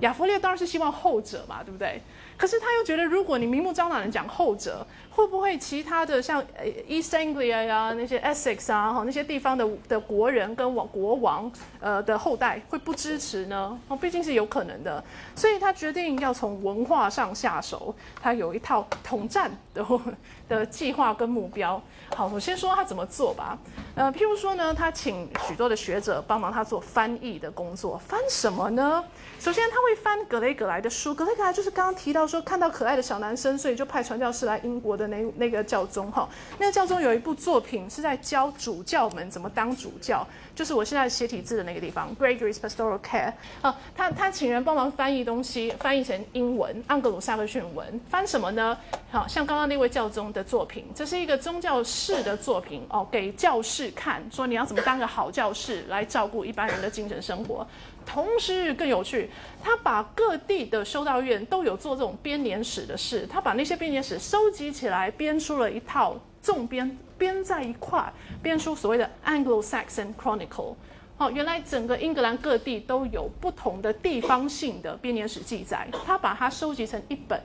亚弗列当然是希望后者嘛，对不对？可是他又觉得，如果你明目张胆的讲后者，会不会其他的像 East Anglia 呀、那些 Essex 啊、哈那些地方的的国人跟王国王呃的后代会不支持呢？哦，毕竟是有可能的，所以他决定要从文化上下手，他有一套统战的 的计划跟目标。好，我先说他怎么做吧。呃，譬如说呢，他请许多的学者帮忙他做翻译的工作，翻什么呢？首先他会翻格雷格莱的书，格雷格莱就是刚刚提到说看到可爱的小男生，所以就派传教士来英国的那那个教宗哈。那个教宗有一部作品是在教主教们怎么当主教，就是我现在写体字的那个地方，Gregory's Pastoral Care。好，他他请人帮忙翻译东西，翻译成英文，盎格鲁撒克逊文，翻什么呢？好像刚刚那位教宗的作品，这是一个宗教士的作品哦，给教士看，说你要怎么当个好教士来照顾一般人的精神生活。同时更有趣，他把各地的修道院都有做这种编年史的事，他把那些编年史收集起来，编出了一套重编，编在一块，编出所谓的 Anglo-Saxon Chronicle。好，原来整个英格兰各地都有不同的地方性的编年史记载，他把它收集成一本。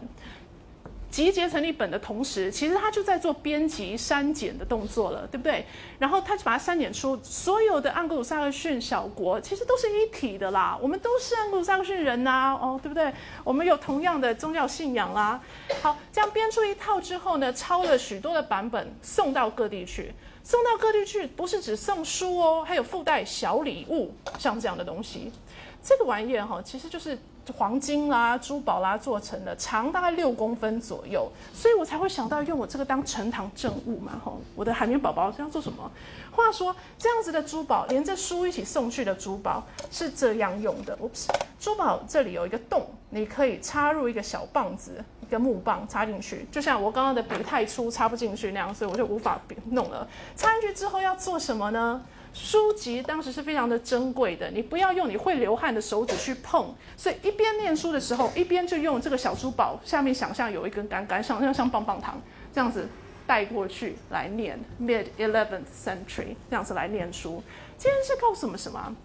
集结成一本的同时，其实他就在做编辑删减的动作了，对不对？然后他就把它删减出所有的盎格鲁撒克逊小国，其实都是一体的啦。我们都是盎格鲁撒克逊人呐，哦，对不对？我们有同样的宗教信仰啦。好，这样编出一套之后呢，抄了许多的版本送到各地去，送到各地去不是只送书哦，还有附带小礼物，像这样的东西。这个玩意儿哈，其实就是黄金啦、珠宝啦做成的，长大概六公分左右，所以我才会想到用我这个当呈堂证物嘛。吼，我的海绵宝宝是要做什么？话说这样子的珠宝，连着书一起送去的珠宝是这样用的。Oops，珠宝这里有一个洞，你可以插入一个小棒子，一个木棒插进去，就像我刚刚的笔太粗插不进去那样，所以我就无法弄了。插进去之后要做什么呢？书籍当时是非常的珍贵的，你不要用你会流汗的手指去碰，所以一边念书的时候，一边就用这个小珠宝，下面想象有一根杆杆，想象像棒棒糖这样子带过去来念。Mid eleventh century 这样子来念书，这件事告诉我们什么？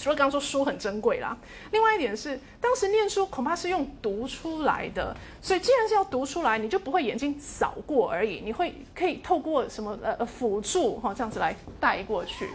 除了刚刚说书很珍贵啦，另外一点是，当时念书恐怕是用读出来的，所以既然是要读出来，你就不会眼睛扫过而已，你会可以透过什么呃辅助哈这样子来带过去。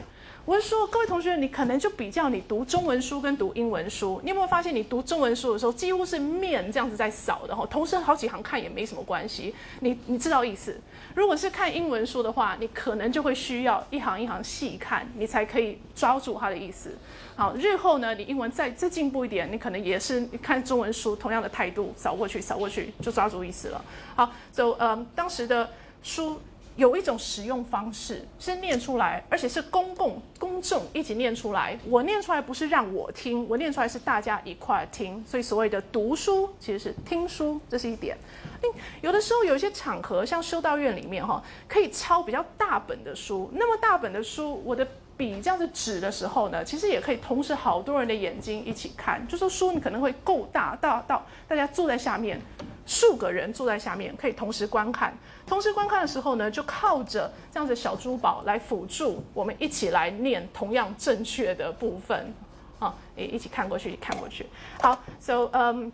我是说，各位同学，你可能就比较你读中文书跟读英文书，你有没有发现，你读中文书的时候，几乎是面这样子在扫的哈，同时好几行看也没什么关系，你你知道意思。如果是看英文书的话，你可能就会需要一行一行细看，你才可以抓住它的意思。好，日后呢，你英文再再进步一点，你可能也是看中文书同样的态度，扫过去扫过去就抓住意思了。好，就呃当时的书。有一种使用方式是念出来，而且是公共公众一起念出来。我念出来不是让我听，我念出来是大家一块听。所以所谓的读书其实是听书，这是一点。有的时候有一些场合，像修道院里面哈，可以抄比较大本的书。那么大本的书，我的笔这样子指的时候呢，其实也可以同时好多人的眼睛一起看。就说书你可能会够大，大到大家坐在下面。数个人坐在下面可以同时观看，同时观看的时候呢，就靠着这样子小珠宝来辅助我们一起来念同样正确的部分，啊，诶，一起看过去，看过去。好，so，嗯，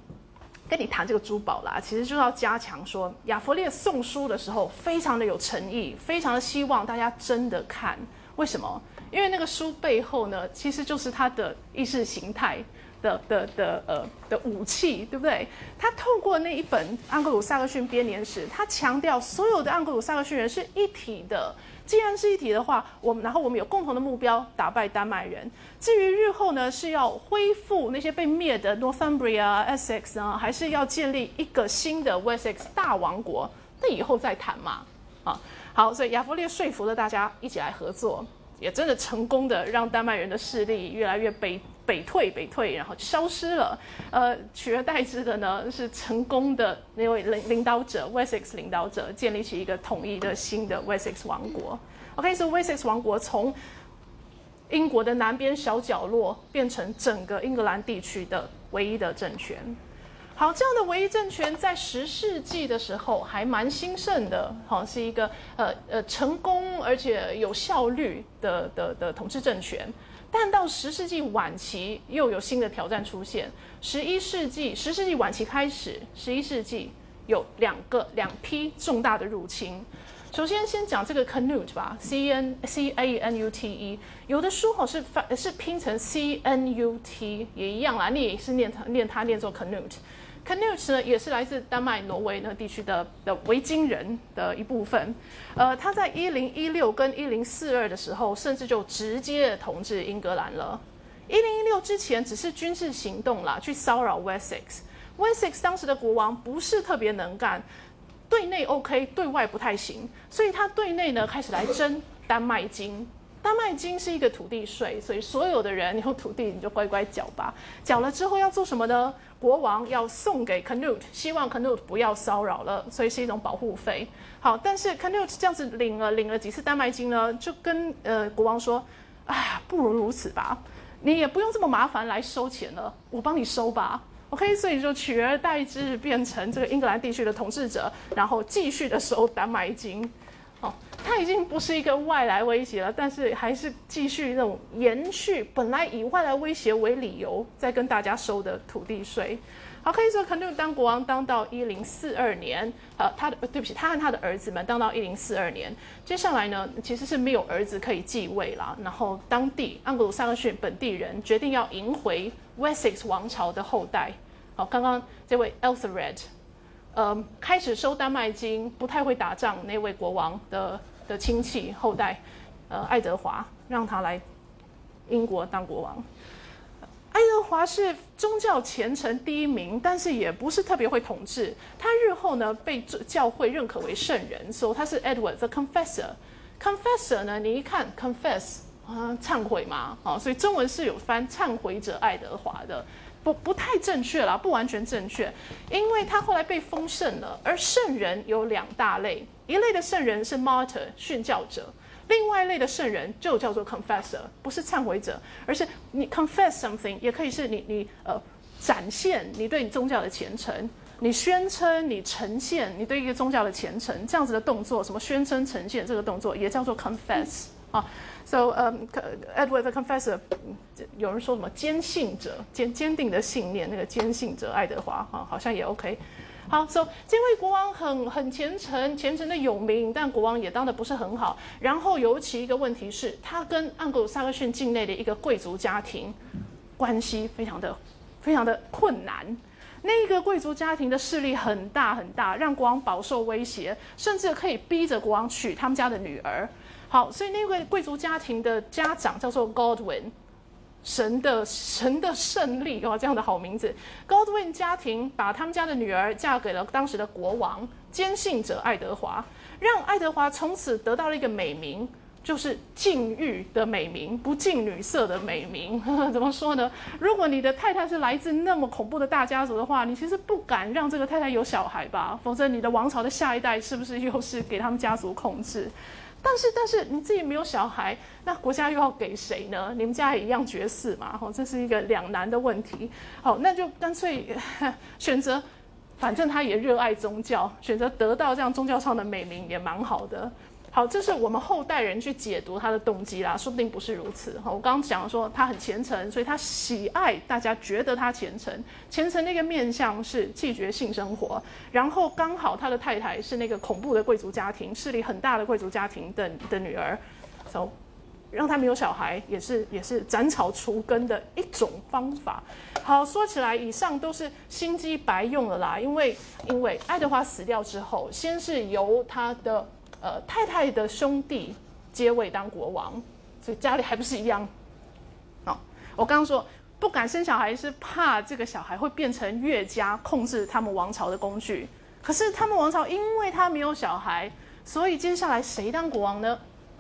跟你谈这个珠宝啦，其实就是要加强说，亚佛列送书的时候非常的有诚意，非常的希望大家真的看。为什么？因为那个书背后呢，其实就是他的意识形态。的的的呃的武器，对不对？他透过那一本《盎格鲁撒克逊编年史》，他强调所有的盎格鲁撒克逊人是一体的。既然是一体的话，我们然后我们有共同的目标，打败丹麦人。至于日后呢，是要恢复那些被灭的 Northumbria、Essex 呢，还是要建立一个新的 Wessex 大王国？那以后再谈嘛。啊，好，所以亚弗列说服了大家一起来合作，也真的成功的让丹麦人的势力越来越北。北退，北退，然后消失了。呃，取而代之的呢，是成功的那位领领导者，Wessex 领导者，建立起一个统一的新的 Wessex 王国。OK，所以 Wessex 王国从英国的南边小角落变成整个英格兰地区的唯一的政权。好，这样的唯一政权在十世纪的时候还蛮兴盛的，好，是一个呃呃成功而且有效率的的的统治政权。但到十世纪晚期，又有新的挑战出现。十一世纪，十世纪晚期开始，十一世纪有两个两批重大的入侵。首先，先讲这个 Canute 吧，C N C A N U T E，有的书哈是发是拼成 C N U T，也一样啦，你也是念它念它念作 Canute。Canute 呢，也是来自丹麦、挪威那地区的的维京人的一部分。呃，他在一零一六跟一零四二的时候，甚至就直接统治英格兰了。一零一六之前只是军事行动啦，去骚扰 Wessex。Wessex 当时的国王不是特别能干，对内 OK，对外不太行，所以他对内呢开始来争丹麦金。丹麦金是一个土地税，所以所有的人 有土地你就乖乖缴吧。缴了之后要做什么呢？国王要送给 Canute，希望 Canute 不要骚扰了，所以是一种保护费。好，但是 Canute 这样子领了领了几次丹麦金呢，就跟呃国王说：“哎，不如如此吧，你也不用这么麻烦来收钱了，我帮你收吧。” OK，所以就取而代之变成这个英格兰地区的统治者，然后继续的收丹麦金。哦，它已经不是一个外来威胁了，但是还是继续那种延续本来以外来威胁为理由在跟大家收的土地税。好，可以说肯定当国王当到一零四二年，呃，他的对不起，他和他的儿子们当到一零四二年。接下来呢，其实是没有儿子可以继位了，然后当地盎格鲁撒克逊本地人决定要迎回 Wessex 王朝的后代。好，刚刚这位 Elthered。呃，开始收丹麦金，不太会打仗那位国王的的亲戚后代，呃，爱德华让他来英国当国王。爱德华是宗教虔诚第一名，但是也不是特别会统治。他日后呢被教会认可为圣人，所以他是 Edward the Confessor。Confessor 呢，你一看 confess 啊，忏悔嘛，啊，所以中文是有翻忏悔者爱德华的。不不太正确了，不完全正确，因为他后来被封圣了。而圣人有两大类，一类的圣人是 martyr 殉教者，另外一类的圣人就叫做 confessor，不是忏悔者，而是你 confess something，也可以是你你呃展现你对你宗教的虔诚，你宣称你呈现你对一个宗教的虔诚，这样子的动作，什么宣称呈现这个动作也叫做 confess 啊。So, um, Edward the Confessor，有人说什么坚信者、坚坚定的信念，那个坚信者爱德华哈，好像也 OK。好，So 这位国王很很虔诚，虔诚的有名，但国王也当的不是很好。然后尤其一个问题是，他跟盎格鲁撒克逊境内的一个贵族家庭关系非常的非常的困难。那个贵族家庭的势力很大很大，让国王饱受威胁，甚至可以逼着国王娶他们家的女儿。好，所以那位贵族家庭的家长叫做 Godwin，神的神的胜利哦，这样的好名字。Godwin 家庭把他们家的女儿嫁给了当时的国王坚信者爱德华，让爱德华从此得到了一个美名，就是禁欲的美名，不近女色的美名呵呵。怎么说呢？如果你的太太是来自那么恐怖的大家族的话，你其实不敢让这个太太有小孩吧？否则你的王朝的下一代是不是又是给他们家族控制？但是，但是你自己没有小孩，那国家又要给谁呢？你们家也一样绝嗣嘛？吼，这是一个两难的问题。好，那就干脆 选择，反正他也热爱宗教，选择得到这样宗教上的美名也蛮好的。好，这是我们后代人去解读他的动机啦，说不定不是如此。好，我刚刚讲说他很虔诚，所以他喜爱大家觉得他虔诚。虔诚那个面相是拒绝性生活，然后刚好他的太太是那个恐怖的贵族家庭，势力很大的贵族家庭的的女儿，so, 让他没有小孩也是也是斩草除根的一种方法。好，说起来，以上都是心机白用了啦，因为因为爱德华死掉之后，先是由他的。呃，太太的兄弟接位当国王，所以家里还不是一样。哦，我刚刚说不敢生小孩，是怕这个小孩会变成岳家控制他们王朝的工具。可是他们王朝因为他没有小孩，所以接下来谁当国王呢？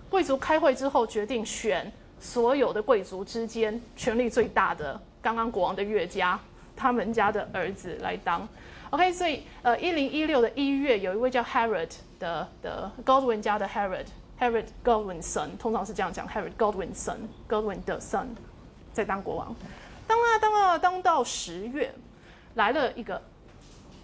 贵族开会之后决定选所有的贵族之间权力最大的刚刚国王的岳家，他们家的儿子来当。OK，所以呃，一零一六的一月，有一位叫 Herod 的的 Godwin 家的 Herod，Herod Godwin son，通常是这样讲，Herod Godwin son，Godwin 的 son，在当国王，当啊当啊当到十月，来了一个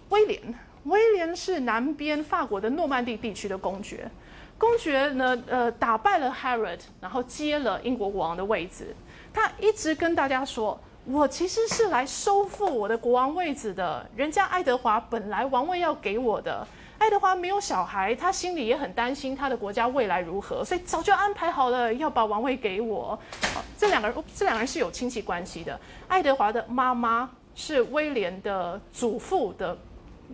威廉，威廉是南边法国的诺曼底地区的公爵，公爵呢呃打败了 Herod，然后接了英国国王的位置，他一直跟大家说。我其实是来收复我的国王位置的。人家爱德华本来王位要给我的，爱德华没有小孩，他心里也很担心他的国家未来如何，所以早就安排好了要把王位给我。这两个人，这两个人是有亲戚关系的。爱德华的妈妈是威廉的祖父的，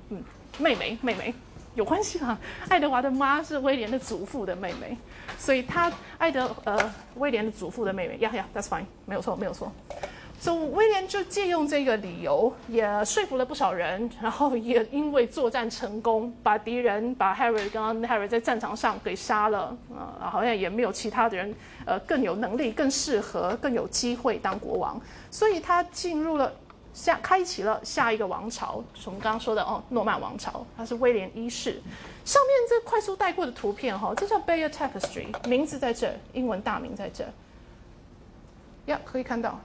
嗯，妹妹，妹妹有关系吗？爱德华的妈是威廉的祖父的妹妹，所以他爱德呃威廉的祖父的妹妹，呀呀，That's fine，没有错，没有错。所以威廉就借用这个理由，也说服了不少人，然后也因为作战成功，把敌人把 Harry 跟 Harry 在战场上给杀了，呃，好像也没有其他的人，呃，更有能力、更适合、更有机会当国王，所以他进入了下，开启了下一个王朝，就是我们刚刚说的哦，诺曼王朝，他是威廉一世。上面这快速带过的图片哈，这叫 Bayeux Tapestry，名字在这，英文大名在这，呀，可以看到。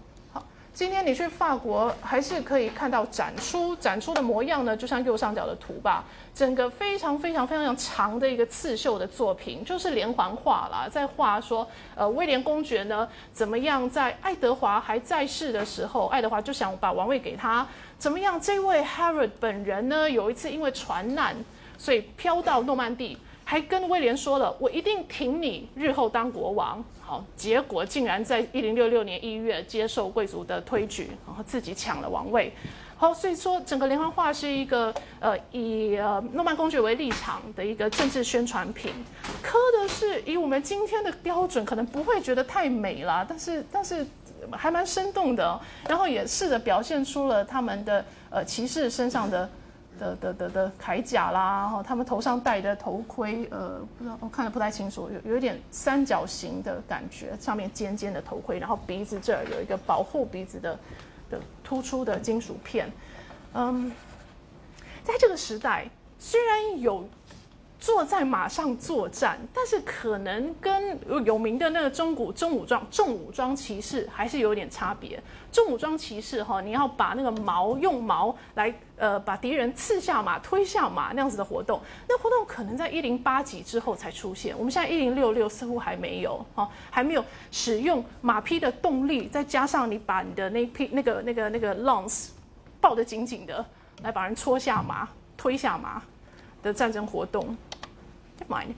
今天你去法国还是可以看到展出，展出的模样呢，就像右上角的图吧。整个非常非常非常长的一个刺绣的作品，就是连环画啦，在画说，呃，威廉公爵呢怎么样，在爱德华还在世的时候，爱德华就想把王位给他，怎么样？这位 Harold 本人呢，有一次因为船难，所以飘到诺曼底。还跟威廉说了，我一定挺你日后当国王。好，结果竟然在一零六六年一月接受贵族的推举，然后自己抢了王位。好，所以说整个连环画是一个呃以呃诺曼公爵为立场的一个政治宣传品。刻的是以我们今天的标准，可能不会觉得太美了，但是但是还蛮生动的。然后也试着表现出了他们的呃骑士身上的。的的的的铠甲啦，然后他们头上戴的头盔，呃，不知道我看的不太清楚，有有一点三角形的感觉，上面尖尖的头盔，然后鼻子这儿有一个保护鼻子的的突出的金属片，嗯，在这个时代虽然有。坐在马上作战，但是可能跟有名的那个中古重武装重武装骑士还是有点差别。重武装骑士哈，你要把那个矛用矛来呃把敌人刺下马、推下马那样子的活动，那活动可能在一零八级之后才出现。我们现在一零六六似乎还没有哈，还没有使用马匹的动力，再加上你把你的那匹那个那个那个 lance 抱得紧紧的，来把人戳下马、推下马的战争活动。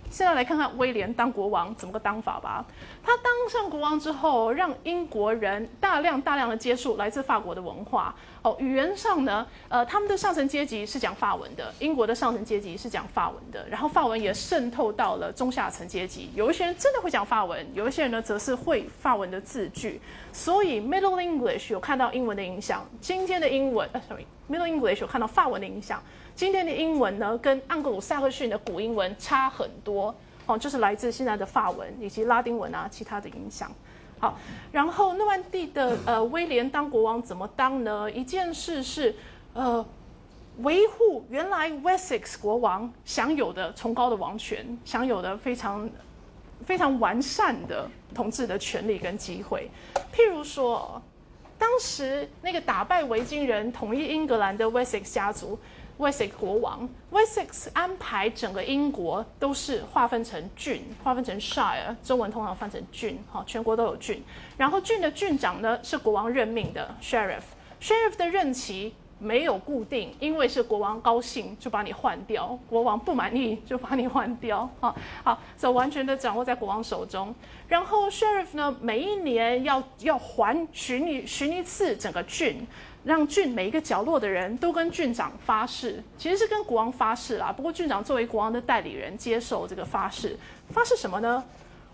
现在来看看威廉当国王怎么个当法吧。他当上国王之后，让英国人大量大量的接触来自法国的文化。哦，语言上呢，呃，他们的上层阶级是讲法文的，英国的上层阶级是讲法文的。然后法文也渗透到了中下层阶级，有一些人真的会讲法文，有一些人呢则是会法文的字句。所以 Middle English 有看到英文的影响，今天的英文，呃，sorry，Middle English 有看到法文的影响。今天的英文呢，跟盎格鲁撒克逊的古英文差很多哦，就是来自现在的法文以及拉丁文啊，其他的影响。好，然后诺曼底的 呃威廉当国王怎么当呢？一件事是呃维护原来 Wessex 国王享有的崇高的王权，享有的非常非常完善的统治的权利跟机会。譬如说，当时那个打败维京人统一英格兰的 Wessex 家族。Wesex 国王，Wessex 安排整个英国都是划分成郡，划分成 shire，中文通常翻成郡，哈，全国都有郡。然后郡的郡长呢是国王任命的 sheriff，sheriff 的任期没有固定，因为是国王高兴就把你换掉，国王不满意就把你换掉，哈，好，所以完全的掌握在国王手中。然后 sheriff 呢，每一年要要还巡一巡一次整个郡。让郡每一个角落的人都跟郡长发誓，其实是跟国王发誓啦。不过郡长作为国王的代理人，接受这个发誓。发誓什么呢？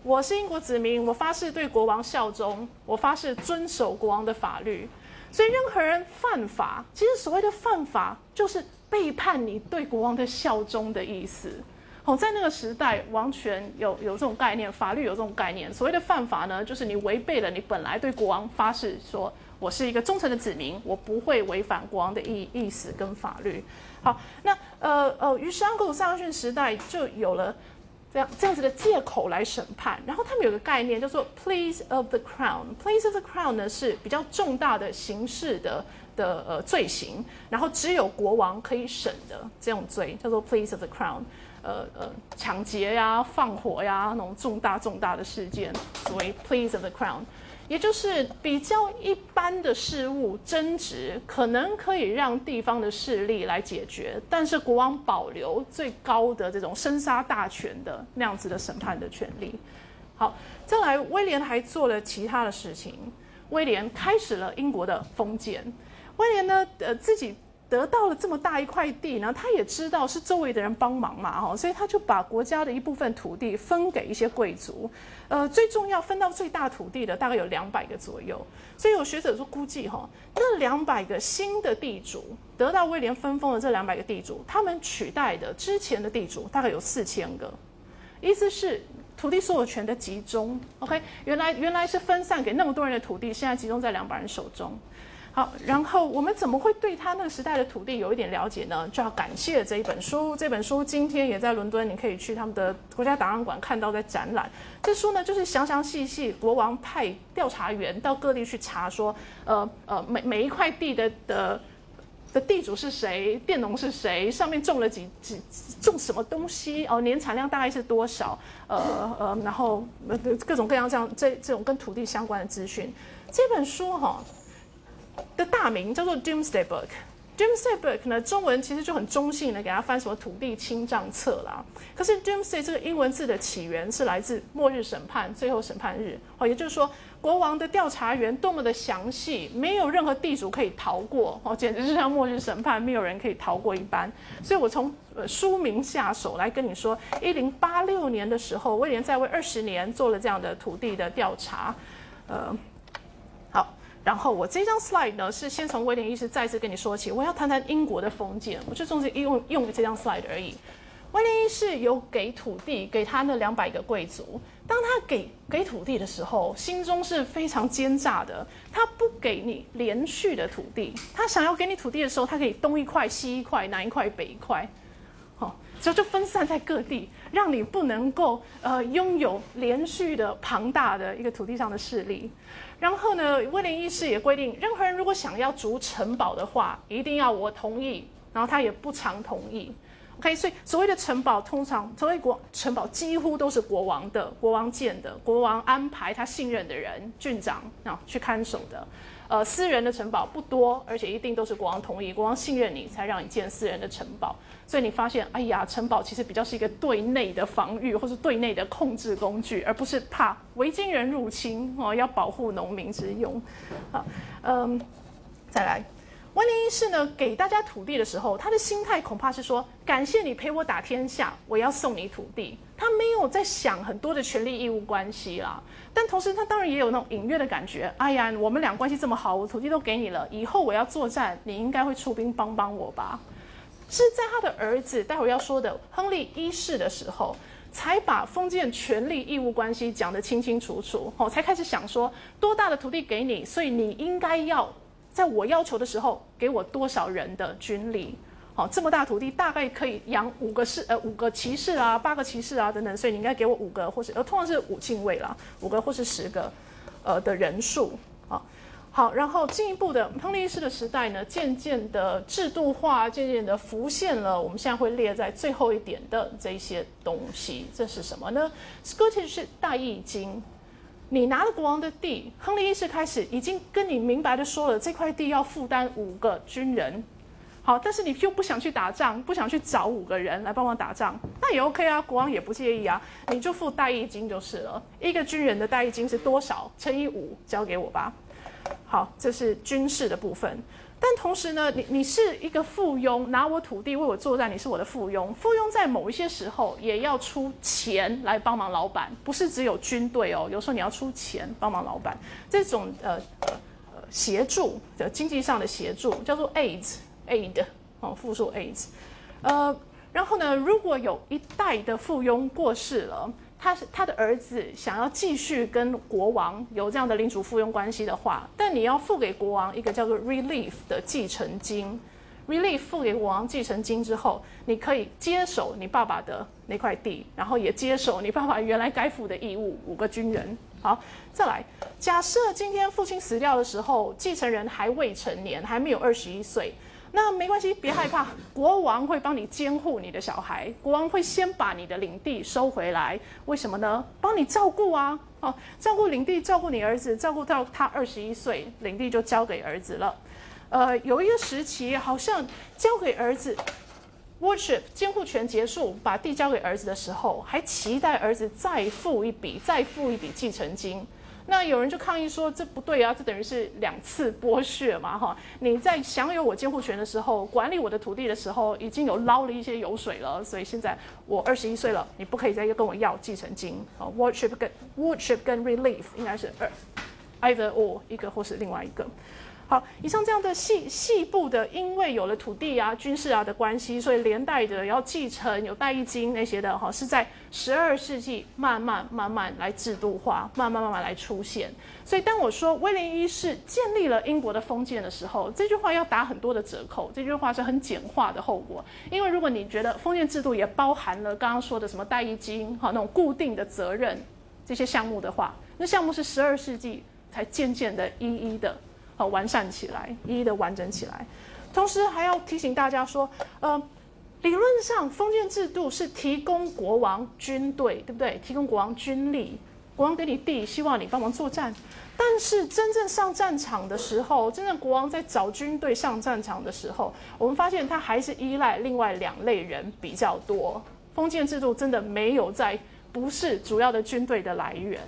我是英国子民，我发誓对国王效忠，我发誓遵守国王的法律。所以任何人犯法，其实所谓的犯法，就是背叛你对国王的效忠的意思。好，在那个时代，王权有有这种概念，法律有这种概念。所谓的犯法呢，就是你违背了你本来对国王发誓说。我是一个忠诚的子民，我不会违反国王的意意思跟法律。好，那呃呃，于是安格鲁萨克逊时代就有了这样这样子的借口来审判。然后他们有个概念叫做 “pleas of the crown”。“pleas of the crown” 呢是比较重大的刑事的的呃罪行，然后只有国王可以审的这种罪叫做 “pleas of the crown”。呃呃，抢劫呀、放火呀那种重大重大的事件，所谓 “pleas of the crown”。也就是比较一般的事物争执，可能可以让地方的势力来解决，但是国王保留最高的这种生杀大权的那样子的审判的权利。好，再来，威廉还做了其他的事情。威廉开始了英国的封建。威廉呢，呃，自己得到了这么大一块地，然后他也知道是周围的人帮忙嘛，哈，所以他就把国家的一部分土地分给一些贵族。呃，最重要分到最大土地的大概有两百个左右。所以有学者说估计，哈，那两百个新的地主得到威廉分封的这两百个地主，他们取代的之前的地主大概有四千个。意思是土地所有权的集中。OK，原来原来是分散给那么多人的土地，现在集中在两百人手中。好，然后我们怎么会对他那个时代的土地有一点了解呢？就要感谢这一本书。这本书今天也在伦敦，你可以去他们的国家档案馆看到在展览。这书呢，就是详详细细，国王派调查员到各地去查，说，呃呃，每每一块地的的的地主是谁，佃农是谁，上面种了几几种什么东西，哦，年产量大概是多少，呃呃，然后各种各样这样这这种跟土地相关的资讯。这本书哈。的大名叫做《Doomsday Book》，《Doomsday Book》呢，中文其实就很中性的，给它翻什么“土地清账册”啦。可是 “Doomsday” 这个英文字的起源是来自末日审判、最后审判日。哦，也就是说，国王的调查员多么的详细，没有任何地主可以逃过。哦，简直是像末日审判，没有人可以逃过一般。所以我从呃书名下手来跟你说，一零八六年的时候，威廉在位二十年，做了这样的土地的调查。呃。然后我这张 slide 呢，是先从威廉一世再次跟你说起。我要谈谈英国的封建，我就总是用用这张 slide 而已。威廉一世有给土地给他那两百个贵族，当他给给土地的时候，心中是非常奸诈的。他不给你连续的土地，他想要给你土地的时候，他可以东一块西一块，南一块北一块，好，所以就分散在各地，让你不能够呃拥有连续的庞大的一个土地上的势力。然后呢，威廉一世也规定，任何人如果想要筑城堡的话，一定要我同意。然后他也不常同意。OK，所以所谓的城堡，通常所谓国城堡几乎都是国王的，国王建的，国王安排他信任的人，郡长啊去看守的。呃，私人的城堡不多，而且一定都是国王同意，国王信任你才让你建私人的城堡。所以你发现，哎呀，城堡其实比较是一个对内的防御，或是对内的控制工具，而不是怕维京人入侵哦，要保护农民之用。好，嗯，再来，威廉一世呢，给大家土地的时候，他的心态恐怕是说，感谢你陪我打天下，我要送你土地。他没有在想很多的权利义务关系啦，但同时他当然也有那种隐约的感觉，哎呀，我们俩关系这么好，我土地都给你了，以后我要作战，你应该会出兵帮帮我吧。是在他的儿子待会要说的亨利一世的时候，才把封建权利义务关系讲得清清楚楚，哦，才开始想说多大的土地给你，所以你应该要在我要求的时候给我多少人的军力，好，这么大土地大概可以养五个士呃五个骑士啊，八个骑士啊等等，所以你应该给我五个或是呃通常是五进位啦，五个或是十个呃的人数。好，好然后进一步的亨利一世的时代呢，渐渐的制度化，渐渐的浮现了。我们现在会列在最后一点的这些东西，这是什么呢？Scottish 是大义经，你拿了国王的地，亨利一世开始已经跟你明白的说了，这块地要负担五个军人。好，但是你又不想去打仗，不想去找五个人来帮忙打仗，那也 OK 啊，国王也不介意啊，你就付代役金就是了。一个军人的代役金是多少？乘以五，交给我吧。好，这是军事的部分，但同时呢，你你是一个附庸，拿我土地为我作战，你是我的附庸。附庸在某一些时候也要出钱来帮忙老板，不是只有军队哦，有时候你要出钱帮忙老板。这种呃呃呃协助的经济上的协助叫做 aid Aid，哦，复数 aids。呃，然后呢，如果有一代的附庸过世了。他是他的儿子，想要继续跟国王有这样的领主附庸关系的话，但你要付给国王一个叫做 relief 的继承金。relief 付给国王继承金之后，你可以接手你爸爸的那块地，然后也接手你爸爸原来该负的义务。五个军人，好，再来。假设今天父亲死掉的时候，继承人还未成年，还没有二十一岁。那没关系，别害怕，国王会帮你监护你的小孩。国王会先把你的领地收回来，为什么呢？帮你照顾啊，哦，照顾领地，照顾你儿子，照顾到他二十一岁，领地就交给儿子了。呃，有一个时期，好像交给儿子，worship 监护权结束，把地交给儿子的时候，还期待儿子再付一笔，再付一笔继承金。那有人就抗议说这不对啊，这等于是两次剥削嘛哈！你在享有我监护权的时候，管理我的土地的时候，已经有捞了一些油水了，所以现在我二十一岁了，你不可以再跟我要继承金啊 Worship 跟 worship 跟 Relief 应该是二，either or 一个或是另外一个。好，以上这样的细细部的，因为有了土地啊、军事啊的关系，所以连带的要继承有代役金那些的哈，是在十二世纪慢慢慢慢来制度化，慢慢慢慢来出现。所以当我说威廉一世建立了英国的封建的时候，这句话要打很多的折扣，这句话是很简化的后果。因为如果你觉得封建制度也包含了刚刚说的什么代役金哈那种固定的责任这些项目的话，那项目是十二世纪才渐渐的一一的。好，完善起来，一一的完整起来。同时还要提醒大家说，呃，理论上封建制度是提供国王军队，对不对？提供国王军力，国王给你地，希望你帮忙作战。但是真正上战场的时候，真正国王在找军队上战场的时候，我们发现他还是依赖另外两类人比较多。封建制度真的没有在。不是主要的军队的来源，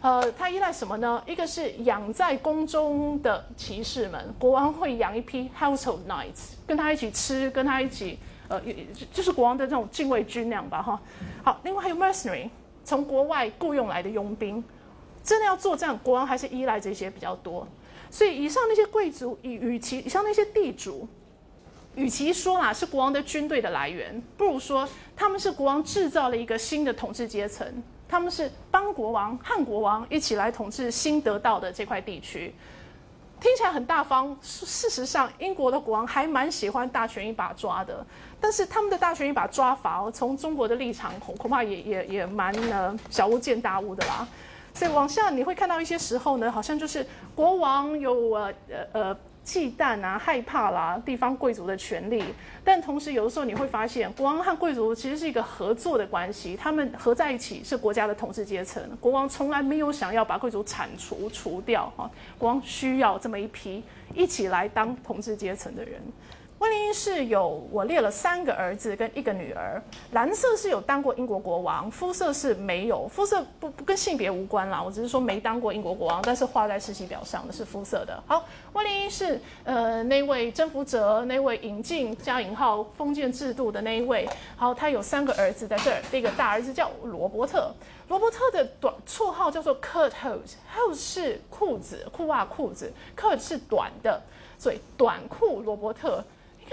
呃，它依赖什么呢？一个是养在宫中的骑士们，国王会养一批 household knights，跟他一起吃，跟他一起，呃，就是国王的这种禁卫军那样吧，哈。好，另外还有 mercenary，从国外雇佣来的佣兵，真的要作战，国王还是依赖这些比较多。所以以上那些贵族，与与其以上那些地主。与其说啦是国王的军队的来源，不如说他们是国王制造了一个新的统治阶层。他们是帮国王、汉国王一起来统治新得到的这块地区，听起来很大方。事实上，英国的国王还蛮喜欢大权一把抓的。但是他们的大权一把抓法哦，从中国的立场恐恐怕也也也蛮呢小巫见大巫的啦。所以往下你会看到一些时候呢，好像就是国王有呃呃。忌惮啊，害怕啦，地方贵族的权利。但同时，有的时候你会发现，国王和贵族其实是一个合作的关系，他们合在一起是国家的统治阶层。国王从来没有想要把贵族铲除、除掉，哈，国王需要这么一批一起来当统治阶层的人。威廉一世有我列了三个儿子跟一个女儿，蓝色是有当过英国国王，肤色是没有，肤色不不跟性别无关啦，我只是说没当过英国国王，但是画在世袭表上的是肤色的。好，威廉一世，呃，那位征服者，那位引进加引号封建制度的那一位，好，他有三个儿子在这儿，第一个大儿子叫罗伯特，罗伯特的短绰号叫做 Kurt Hose，Hose 是裤子裤袜裤子，Kurt 是短的，所以短裤罗伯特。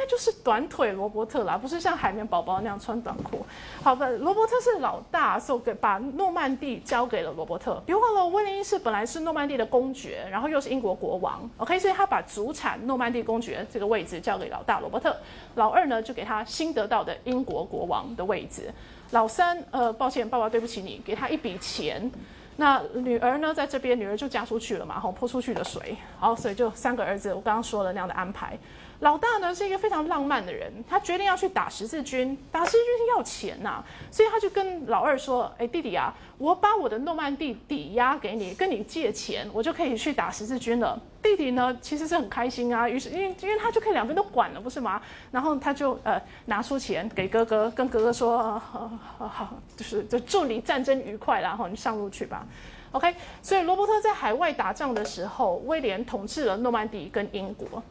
那就是短腿罗伯特啦，不是像海绵宝宝那样穿短裤。好的，罗伯特是老大，所给把诺曼底交给了罗伯特。别忘了，威廉一世本来是诺曼底的公爵，然后又是英国国王。OK，所以他把主产诺曼底公爵这个位置交给老大罗伯特，老二呢就给他新得到的英国国王的位置。老三，呃，抱歉，爸爸对不起你，给他一笔钱。那女儿呢，在这边，女儿就嫁出去了嘛，吼泼出去的水。好，所以就三个儿子，我刚刚说了那样的安排。老大呢是一个非常浪漫的人，他决定要去打十字军，打十字军是要钱呐，所以他就跟老二说：“哎，弟弟啊，我把我的诺曼底抵押给你，跟你借钱，我就可以去打十字军了。”弟弟呢其实是很开心啊，于是因为因为他就可以两边都管了，不是吗？然后他就呃拿出钱给哥哥，跟哥哥说：“好，就是就祝你战争愉快，然后你上路去吧。”OK，所以罗伯特在海外打仗的时候，威廉统治了诺曼底跟英国。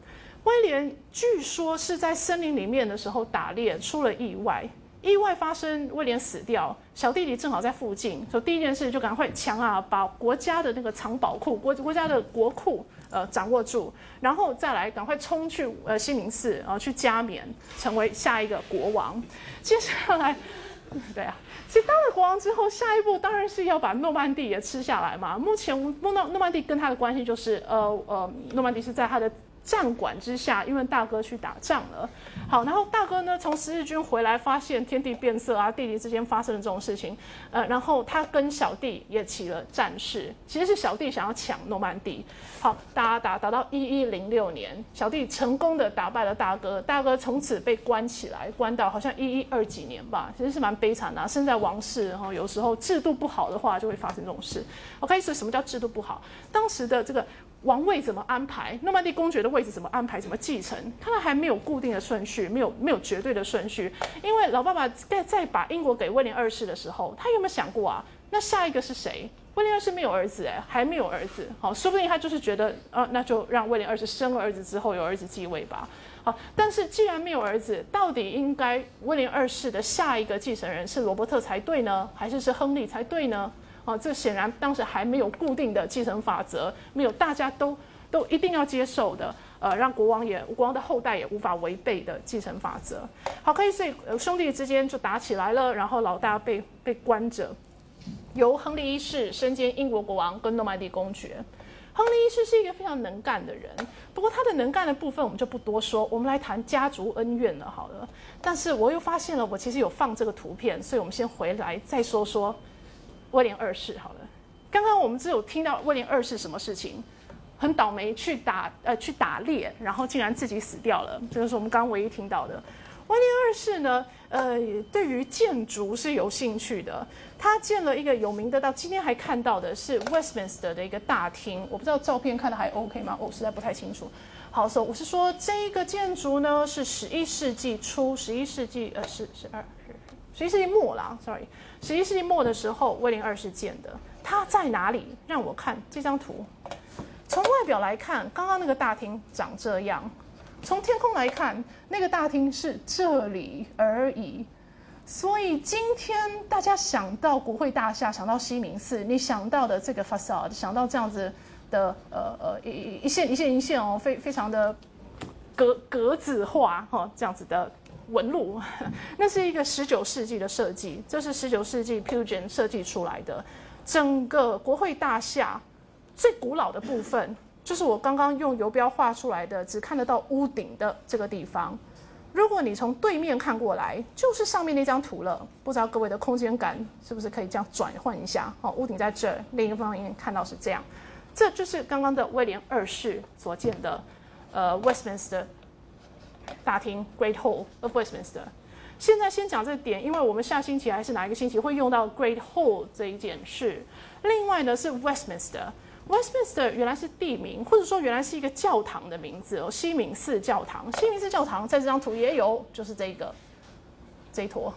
威廉据说是在森林里面的时候打猎出了意外，意外发生，威廉死掉，小弟弟正好在附近，所以第一件事就赶快抢啊，把国家的那个藏宝库、国 国家的国库呃掌握住，然后再来赶快冲去呃西敏寺然后去加冕，成为下一个国王。接下来，对啊，其实当了国王之后，下一步当然是要把诺曼底也吃下来嘛。目前诺诺曼底跟他的关系就是，呃呃，诺曼底是在他的。战管之下，因为大哥去打仗了。好，然后大哥呢从十字军回来，发现天地变色啊，弟弟之间发生了这种事情。呃，然后他跟小弟也起了战事，其实是小弟想要抢诺曼底。好，打打打到一一零六年，小弟成功的打败了大哥，大哥从此被关起来，关到好像一一二几年吧，其实是蛮悲惨的。身在王室，然后有时候制度不好的话，就会发生这种事。OK，所以什么叫制度不好？当时的这个。王位怎么安排？诺曼底公爵的位置怎么安排？怎么继承？看来还没有固定的顺序，没有没有绝对的顺序。因为老爸爸在在把英国给威廉二世的时候，他有没有想过啊？那下一个是谁？威廉二世没有儿子哎，还没有儿子。好，说不定他就是觉得，呃，那就让威廉二世生了儿子之后有儿子继位吧。好，但是既然没有儿子，到底应该威廉二世的下一个继承人是罗伯特才对呢，还是是亨利才对呢？啊，这显然当时还没有固定的继承法则，没有大家都都一定要接受的，呃，让国王也国王的后代也无法违背的继承法则。好，可以，所以兄弟之间就打起来了，然后老大被被关着，由亨利一世身兼英国国王跟诺曼底公爵。亨利一世是一个非常能干的人，不过他的能干的部分我们就不多说，我们来谈家族恩怨了。好了，但是我又发现了，我其实有放这个图片，所以我们先回来再说说。威廉二世，好了，刚刚我们只有听到威廉二世什么事情，很倒霉去打呃去打猎，然后竟然自己死掉了，这个是我们刚刚唯一听到的。威廉二世呢，呃，对于建筑是有兴趣的，他建了一个有名的，到今天还看到的是 Westminster 的一个大厅，我不知道照片看的还 OK 吗？我实在不太清楚。好，所以我是说这一个建筑呢是十一世纪初，十一世纪呃十十二十一世纪末啦，sorry。十一世纪末的时候，威廉二世建的，它在哪里？让我看这张图。从外表来看，刚刚那个大厅长这样；从天空来看，那个大厅是这里而已。所以今天大家想到国会大厦，想到西敏寺，你想到的这个 facade，想到这样子的呃呃一一线一线一线哦，非非常的格格子化哈，这样子的。纹路，那是一个十九世纪的设计，这是十九世纪 Puget 设计出来的。整个国会大厦最古老的部分，就是我刚刚用游标画出来的，只看得到屋顶的这个地方。如果你从对面看过来，就是上面那张图了。不知道各位的空间感是不是可以这样转换一下？哦，屋顶在这儿，另一方面看到是这样。这就是刚刚的威廉二世所建的，呃，Westminster。大厅 Great Hall of Westminster。现在先讲这点，因为我们下星期还是哪一个星期会用到 Great Hall 这一件事。另外呢是 Westminster。Westminster 原来是地名，或者说原来是一个教堂的名字哦，西敏寺教堂。西敏寺教堂在这张图也有，就是这个这一坨。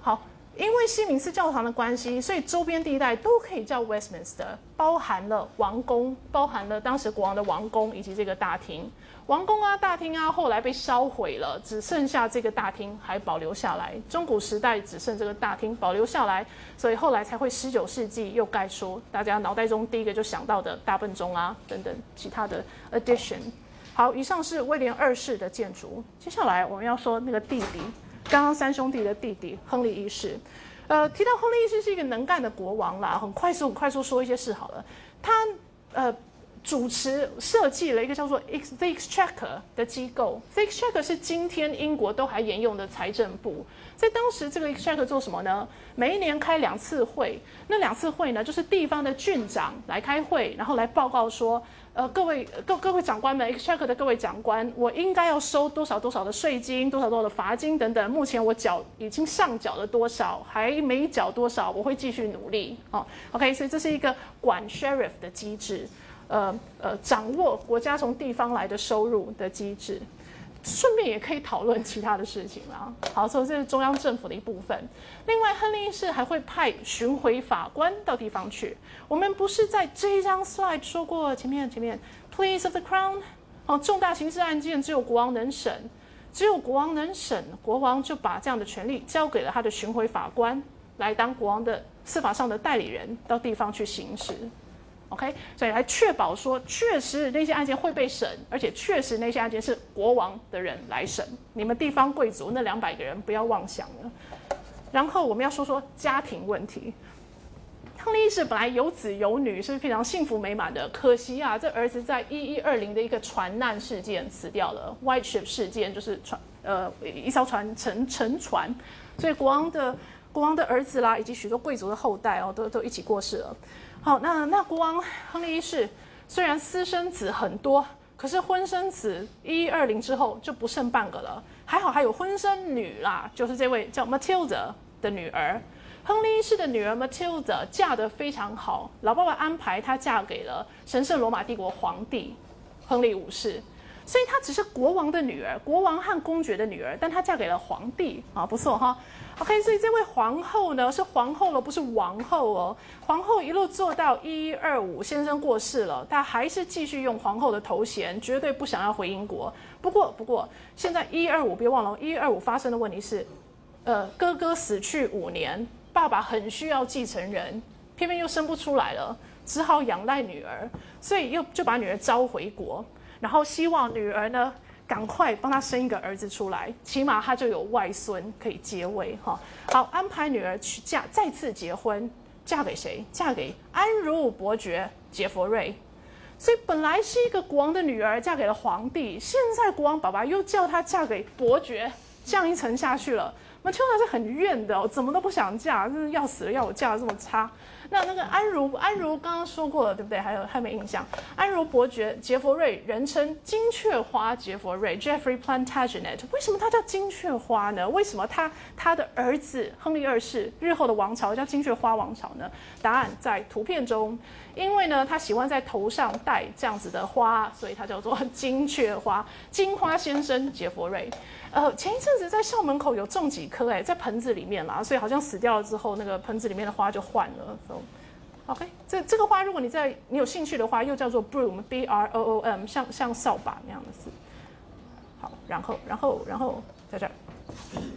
好。因为西敏寺教堂的关系，所以周边地带都可以叫 Westminster，包含了王宫，包含了当时国王的王宫以及这个大厅。王宫啊，大厅啊，后来被烧毁了，只剩下这个大厅还保留下来。中古时代只剩这个大厅保留下来，所以后来才会十九世纪又盖出大家脑袋中第一个就想到的大笨钟啊等等其他的 addition。好，以上是威廉二世的建筑，接下来我们要说那个弟弟。刚刚三兄弟的弟弟亨利一世，呃，提到亨利一世是一个能干的国王啦，很快速、很快速说一些事好了。他呃主持设计了一个叫做 The Exchequer 的机构，Exchequer 是今天英国都还沿用的财政部。在当时，这个 Exchequer 做什么呢？每一年开两次会，那两次会呢，就是地方的郡长来开会，然后来报告说。呃，各位各各位长官们，Exchequer 的各位长官，我应该要收多少多少的税金，多少多少的罚金等等。目前我缴已经上缴了多少，还没缴多少，我会继续努力。哦，OK，所以这是一个管 Sheriff 的机制，呃呃，掌握国家从地方来的收入的机制。顺便也可以讨论其他的事情啦。好，所以这是中央政府的一部分。另外，亨利一世还会派巡回法官到地方去。我们不是在这一张 slide 说过前面前面，Please of the Crown，哦，重大刑事案件只有国王能审，只有国王能审，国王就把这样的权利交给了他的巡回法官，来当国王的司法上的代理人，到地方去行使。OK，所以来确保说，确实那些案件会被审，而且确实那些案件是国王的人来审。你们地方贵族那两百个人不要妄想了。然后我们要说说家庭问题。亨利一世本来有子有女，是非常幸福美满的。可惜啊，这儿子在一一二零的一个船难事件死掉了，White Ship 事件就是船呃一艘船沉沉船，所以国王的国王的儿子啦，以及许多贵族的后代哦，都都一起过世了。好，那那国王亨利一世虽然私生子很多，可是婚生子一一二零之后就不剩半个了。还好还有婚生女啦，就是这位叫 Matilda 的女儿。亨利一世的女儿 Matilda 嫁得非常好，老爸爸安排她嫁给了神圣罗马帝国皇帝亨利五世，所以她只是国王的女儿，国王和公爵的女儿，但她嫁给了皇帝啊，不错哈。OK，所以这位皇后呢是皇后了，不是王后哦。皇后一路做到一一二五，先生过世了，她还是继续用皇后的头衔，绝对不想要回英国。不过，不过现在一二五，别忘了，一一二五发生的问题是，呃，哥哥死去五年。爸爸很需要继承人，偏偏又生不出来了，只好仰赖女儿，所以又就把女儿招回国，然后希望女儿呢赶快帮他生一个儿子出来，起码他就有外孙可以接位哈。好，安排女儿去嫁，再次结婚，嫁给谁？嫁给安茹伯爵杰佛瑞。所以本来是一个国王的女儿，嫁给了皇帝，现在国王爸爸又叫她嫁给伯爵，降一层下去了。马丘达是很怨的，怎么都不想嫁，真是要死了，要我嫁的这么差。那那个安如，安如刚刚说过了，对不对？还有还没印象。安如伯爵杰佛瑞，人称金雀花杰佛瑞 （Jeffrey Plantagenet）。为什么他叫金雀花呢？为什么他他的儿子亨利二世日后的王朝叫金雀花王朝呢？答案在图片中。因为呢，他喜欢在头上戴这样子的花，所以他叫做金雀花。金花先生杰佛瑞，呃，前一阵子在校门口有种几棵，哎，在盆子里面啦，所以好像死掉了之后，那个盆子里面的花就换了。OK，这这个花，如果你在你有兴趣的话，又叫做 broom，b r o o m，像像扫把那样的字。好，然后然后然后在这儿。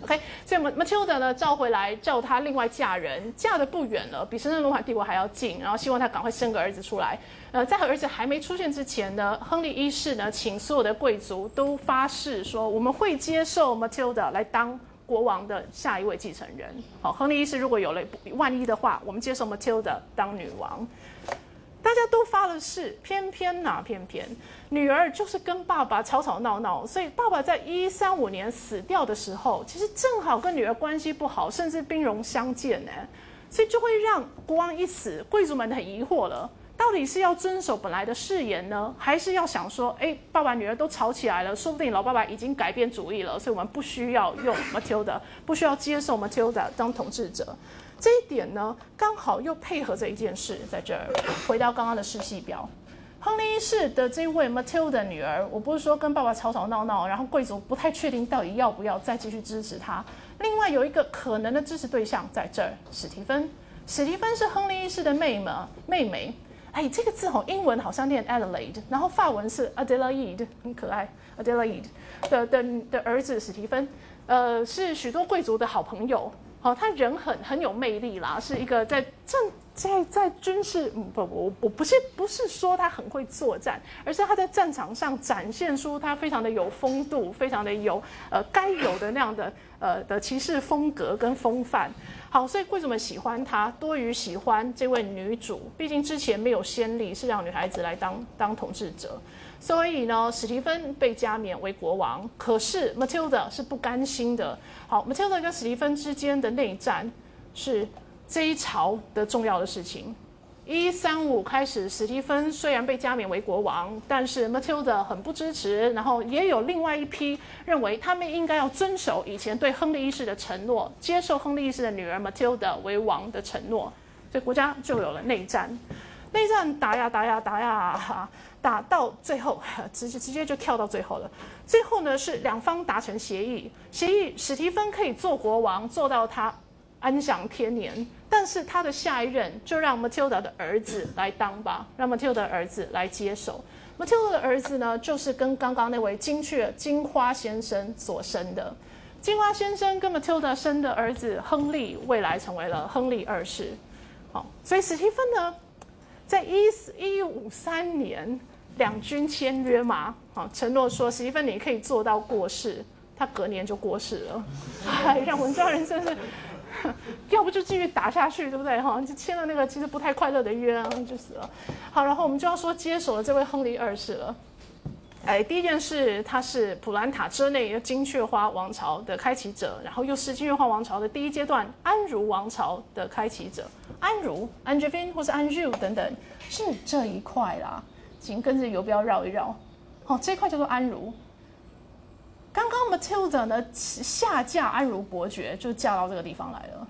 OK，所以 Matilda 呢召回来，叫她另外嫁人，嫁的不远了，比神圣罗马帝国还要近，然后希望她赶快生个儿子出来。呃，在儿子还没出现之前呢，亨利一世呢，请所有的贵族都发誓说，我们会接受 Matilda 来当国王的下一位继承人。好，亨利一世如果有了万一的话，我们接受 Matilda 当女王。大家都发了誓，偏偏哪偏偏女儿就是跟爸爸吵吵闹闹，所以爸爸在一三五年死掉的时候，其实正好跟女儿关系不好，甚至兵戎相见呢，所以就会让国王一死，贵族们很疑惑了，到底是要遵守本来的誓言呢，还是要想说，哎，爸爸女儿都吵起来了，说不定老爸爸已经改变主意了，所以我们不需要用 Matilda，不需要接受 Matilda 当统治者。这一点呢，刚好又配合着一件事，在这儿回到刚刚的世系表，亨利一世的这位 Matilda 女儿，我不是说跟爸爸吵吵闹闹，然后贵族不太确定到底要不要再继续支持他。另外有一个可能的支持对象在这儿，史蒂芬。史蒂芬是亨利一世的妹妹，妹妹。哎，这个字吼，英文好像念 Adelaide，然后法文是 Adelaide，很可爱。Adelaide 的的的儿子史蒂芬，呃，是许多贵族的好朋友。好，他人很很有魅力啦，是一个在战在在军事嗯不我我不是不是说他很会作战，而是他在战场上展现出他非常的有风度，非常的有呃该有的那样的呃的骑士风格跟风范。好，所以为什么喜欢他多于喜欢这位女主，毕竟之前没有先例是让女孩子来当当统治者。所以呢，史蒂芬被加冕为国王，可是 Matilda 是不甘心的。好，Matilda 跟史蒂芬之间的内战是这一朝的重要的事情。一三五开始，史蒂芬虽然被加冕为国王，但是 Matilda 很不支持，然后也有另外一批认为他们应该要遵守以前对亨利一世的承诺，接受亨利一世的女儿 Matilda 为王的承诺，所以国家就有了内战。内战打呀打呀打呀。打到最后，直接直接就跳到最后了。最后呢，是两方达成协议，协议史蒂芬可以做国王，做到他安享天年。但是他的下一任就让 Matilda 的儿子来当吧，让 Matilda 的儿子来接手。Matilda 的儿子呢，就是跟刚刚那位金雀金花先生所生的。金花先生跟 Matilda 生的儿子亨利，未来成为了亨利二世。好，所以史蒂芬呢，在一四一五三年。两军签约嘛，好，承诺说史蒂芬你可以做到过世，他隔年就过世了，哎，让文章人真是，要不就继续打下去，对不对？哈，就签了那个其实不太快乐的约啊，就死了。好，然后我们就要说接手了这位亨利二世了。哎，第一件事，他是普兰塔之内金雀花王朝的开启者，然后又是金雀花王朝的第一阶段安茹王朝的开启者。安茹 a n g e v i n 或是 Anju 等等，是这一块啦。请跟着游标绕一绕，好，这块叫做安茹。刚刚 Matilda 呢下嫁安茹伯爵，就嫁到这个地方来了。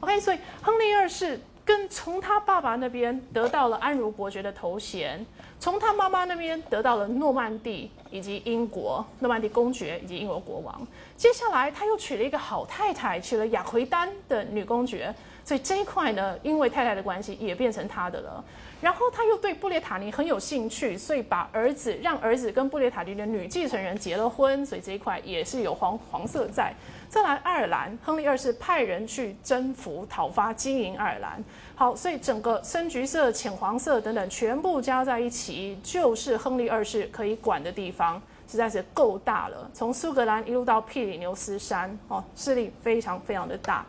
OK，所以亨利二世跟从他爸爸那边得到了安茹伯爵的头衔，从他妈妈那边得到了诺曼底以及英国诺曼底公爵以及英国国王。接下来他又娶了一个好太太，娶了雅奎丹的女公爵，所以这一块呢，因为太太的关系也变成他的了。然后他又对布列塔尼很有兴趣，所以把儿子让儿子跟布列塔尼的女继承人结了婚，所以这一块也是有黄黄色在。再来爱尔兰，亨利二世派人去征服、讨伐、经营爱尔兰。好，所以整个深橘色、浅黄色等等全部加在一起，就是亨利二世可以管的地方，实在是够大了。从苏格兰一路到庇里牛斯山，哦，势力非常非常的大。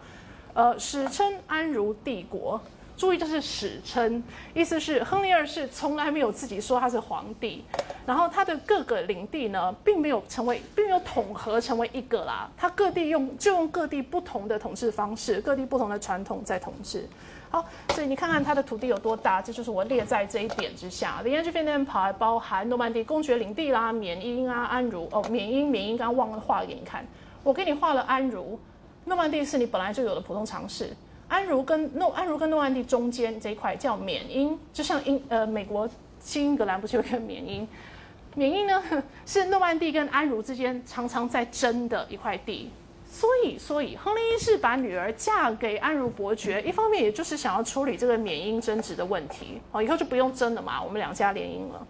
呃，史称安茹帝国。注意，这是史称，意思是亨利二世从来没有自己说他是皇帝，然后他的各个领地呢，并没有成为，并没有统合成为一个啦，他各地用就用各地不同的统治方式，各地不同的传统在统治。好，所以你看看他的土地有多大，这就是我列在这一点之下。The Angevin Empire 包含诺曼底公爵领地啦，缅因啊，安茹哦，缅因缅因刚忘了画给你看，我给你画了安茹，诺曼底是你本来就有的普通常识。安茹跟诺安茹跟诺曼底中间这一块叫缅因，就像英呃美国新英格兰不是有个缅因？缅因呢 是诺曼底跟安茹之间常常在争的一块地，所以所以亨利一世把女儿嫁给安茹伯爵，一方面也就是想要处理这个缅因争执的问题，哦以后就不用争了嘛，我们两家联姻了。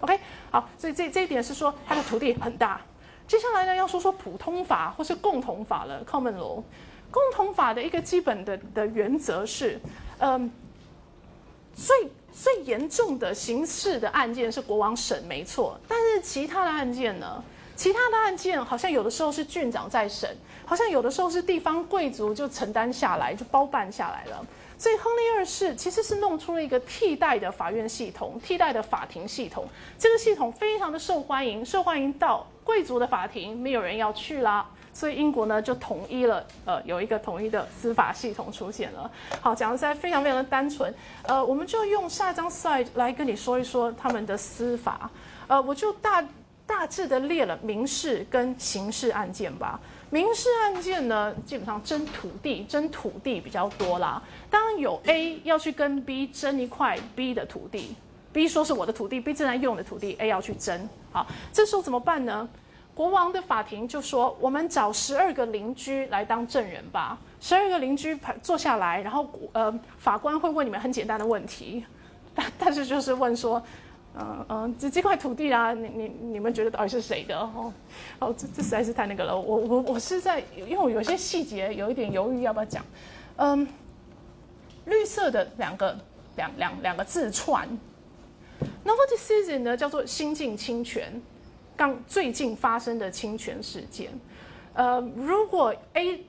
OK，好，所以这这一点是说他的土地很大。接下来呢要说说普通法或是共同法了，Common Law。共同法的一个基本的的原则是，嗯，最最严重的刑事的案件是国王审，没错。但是其他的案件呢？其他的案件好像有的时候是郡长在审，好像有的时候是地方贵族就承担下来，就包办下来了。所以亨利二世其实是弄出了一个替代的法院系统，替代的法庭系统。这个系统非常的受欢迎，受欢迎到贵族的法庭没有人要去啦。所以英国呢就统一了，呃，有一个统一的司法系统出现了。好，讲的实在非常非常的单纯，呃，我们就用下一张 slide 来跟你说一说他们的司法。呃，我就大大致的列了民事跟刑事案件吧。民事案件呢，基本上争土地，争土地比较多啦。当有 A 要去跟 B 争一块 B 的土地，B 说是我的土地，B 正在用的土地，A 要去争。好，这时候怎么办呢？国王的法庭就说：“我们找十二个邻居来当证人吧。十二个邻居坐下来，然后呃，法官会问你们很简单的问题，但但是就是问说，嗯嗯，这这块土地啊，你你你们觉得到底是谁的？哦哦，这这实在是太那个了。我我我是在，因为我有些细节有一点犹豫要不要讲。嗯，绿色的两个两两两个字串，Novel decision 呢叫做新晋侵权。”刚最近发生的侵权事件，呃，如果 A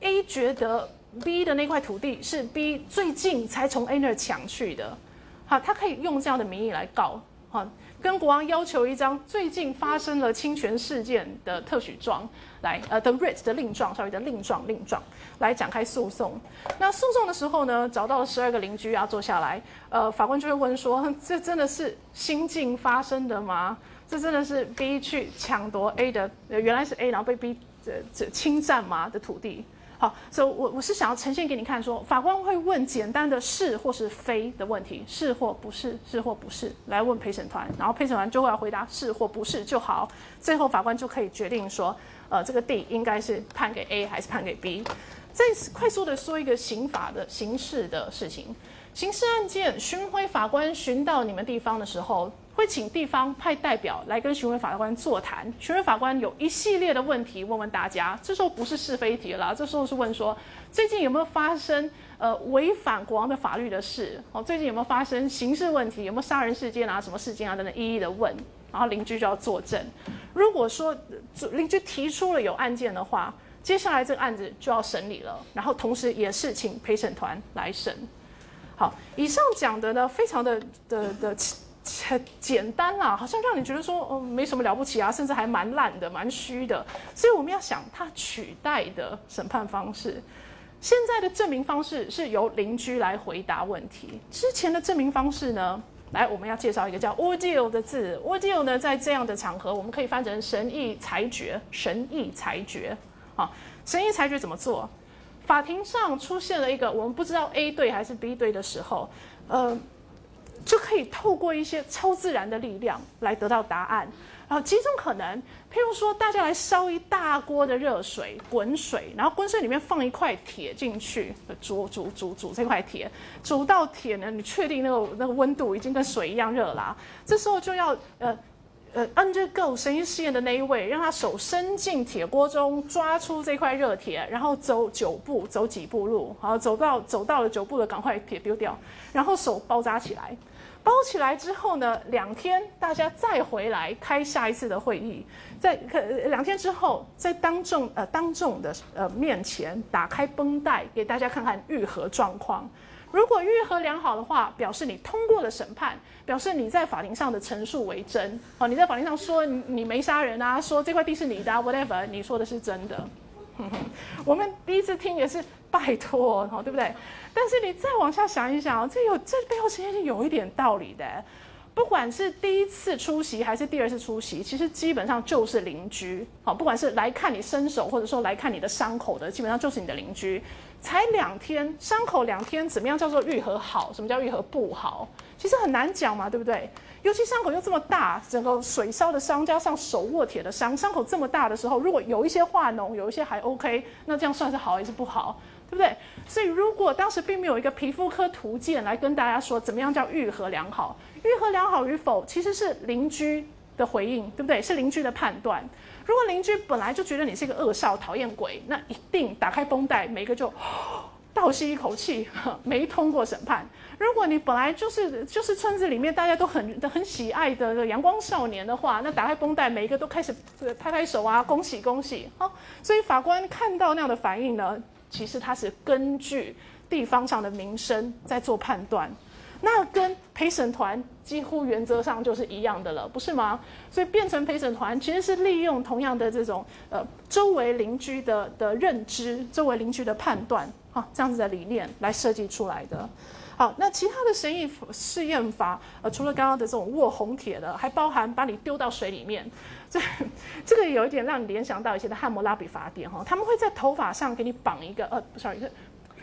A 觉得 B 的那块土地是 B 最近才从 A 那儿抢去的，好，他可以用这样的名义来告，好，跟国王要求一张最近发生了侵权事件的特许状来，呃的 writ 的令状，sorry 的令状令状来展开诉讼。那诉讼的时候呢，找到了十二个邻居要坐下来，呃，法官就会问说，这真的是新近发生的吗？这真的是 B 去抢夺 A 的，呃原来是 A，然后被 B 这这侵占嘛的土地。好，所以我我是想要呈现给你看，说法官会问简单的是或是非的问题，是或不是，是或不是，来问陪审团，然后陪审团就会要回答是或不是就好，最后法官就可以决定说，呃，这个地应该是判给 A 还是判给 B。再快速的说一个刑法的刑事的事情，刑事案件巡回法官巡到你们地方的时候。会请地方派代表来跟巡回法官座谈，巡回法官有一系列的问题问问大家。这时候不是是非题了，这时候是问说最近有没有发生呃违反国王的法律的事？哦，最近有没有发生刑事问题？有没有杀人事件啊？什么事件啊？等等，一一的问。然后邻居就要作证。如果说邻居提出了有案件的话，接下来这个案子就要审理了。然后同时也是请陪审团来审。好，以上讲的呢，非常的的的。很简单啦，好像让你觉得说，哦，没什么了不起啊，甚至还蛮烂的，蛮虚的。所以我们要想，它取代的审判方式，现在的证明方式是由邻居来回答问题。之前的证明方式呢，来，我们要介绍一个叫 “ordeal” 的字。“ordeal” 呢，在这样的场合，我们可以翻成“神意裁决”。神意裁决，啊，神意裁决怎么做？法庭上出现了一个我们不知道 A 对还是 B 对的时候，呃，就可以透过一些超自然的力量来得到答案。然后几种可能，譬如说，大家来烧一大锅的热水，滚水，然后滚水里面放一块铁进去，煮煮煮煮这块铁，煮到铁呢，你确定那个那个温度已经跟水一样热啦，这时候就要呃呃 undergo 神经试验的那一位，让他手伸进铁锅中，抓出这块热铁，然后走九步，走几步路，好，走到走到了九步的，赶快铁丢掉，然后手包扎起来。包起来之后呢，两天大家再回来开下一次的会议，在可两天之后，在当众呃当众的呃面前打开绷带，给大家看看愈合状况。如果愈合良好的话，表示你通过了审判，表示你在法庭上的陈述为真。哦，你在法庭上说你你没杀人啊，说这块地是你的，whatever，你说的是真的。我们第一次听也是拜托，哦，对不对？但是你再往下想一想，这有这背后其实是有一点道理的。不管是第一次出席还是第二次出席，其实基本上就是邻居。好，不管是来看你伸手，或者说来看你的伤口的，基本上就是你的邻居。才两天，伤口两天，怎么样叫做愈合好？什么叫愈合不好？其实很难讲嘛，对不对？尤其伤口又这么大，整个水烧的伤加上手握铁的伤，伤口这么大的时候，如果有一些化脓，有一些还 OK，那这样算是好还是不好？对不对？所以如果当时并没有一个皮肤科图鉴来跟大家说怎么样叫愈合良好，愈合良好与否其实是邻居的回应，对不对？是邻居的判断。如果邻居本来就觉得你是一个恶少、讨厌鬼，那一定打开绷带，每个就倒吸一口气，没通过审判。如果你本来就是就是村子里面大家都很很喜爱的阳光少年的话，那打开绷带，每一个都开始拍拍手啊，恭喜恭喜！好，所以法官看到那样的反应呢，其实他是根据地方上的名声在做判断，那跟陪审团几乎原则上就是一样的了，不是吗？所以变成陪审团其实是利用同样的这种呃周围邻居的的认知、周围邻居的判断，哈，这样子的理念来设计出来的。好，那其他的神意试验法，呃，除了刚刚的这种握红铁的，还包含把你丢到水里面。这这个有一点让你联想到以前的汉谟拉比法典哈，他们会在头发上给你绑一个，呃，sorry，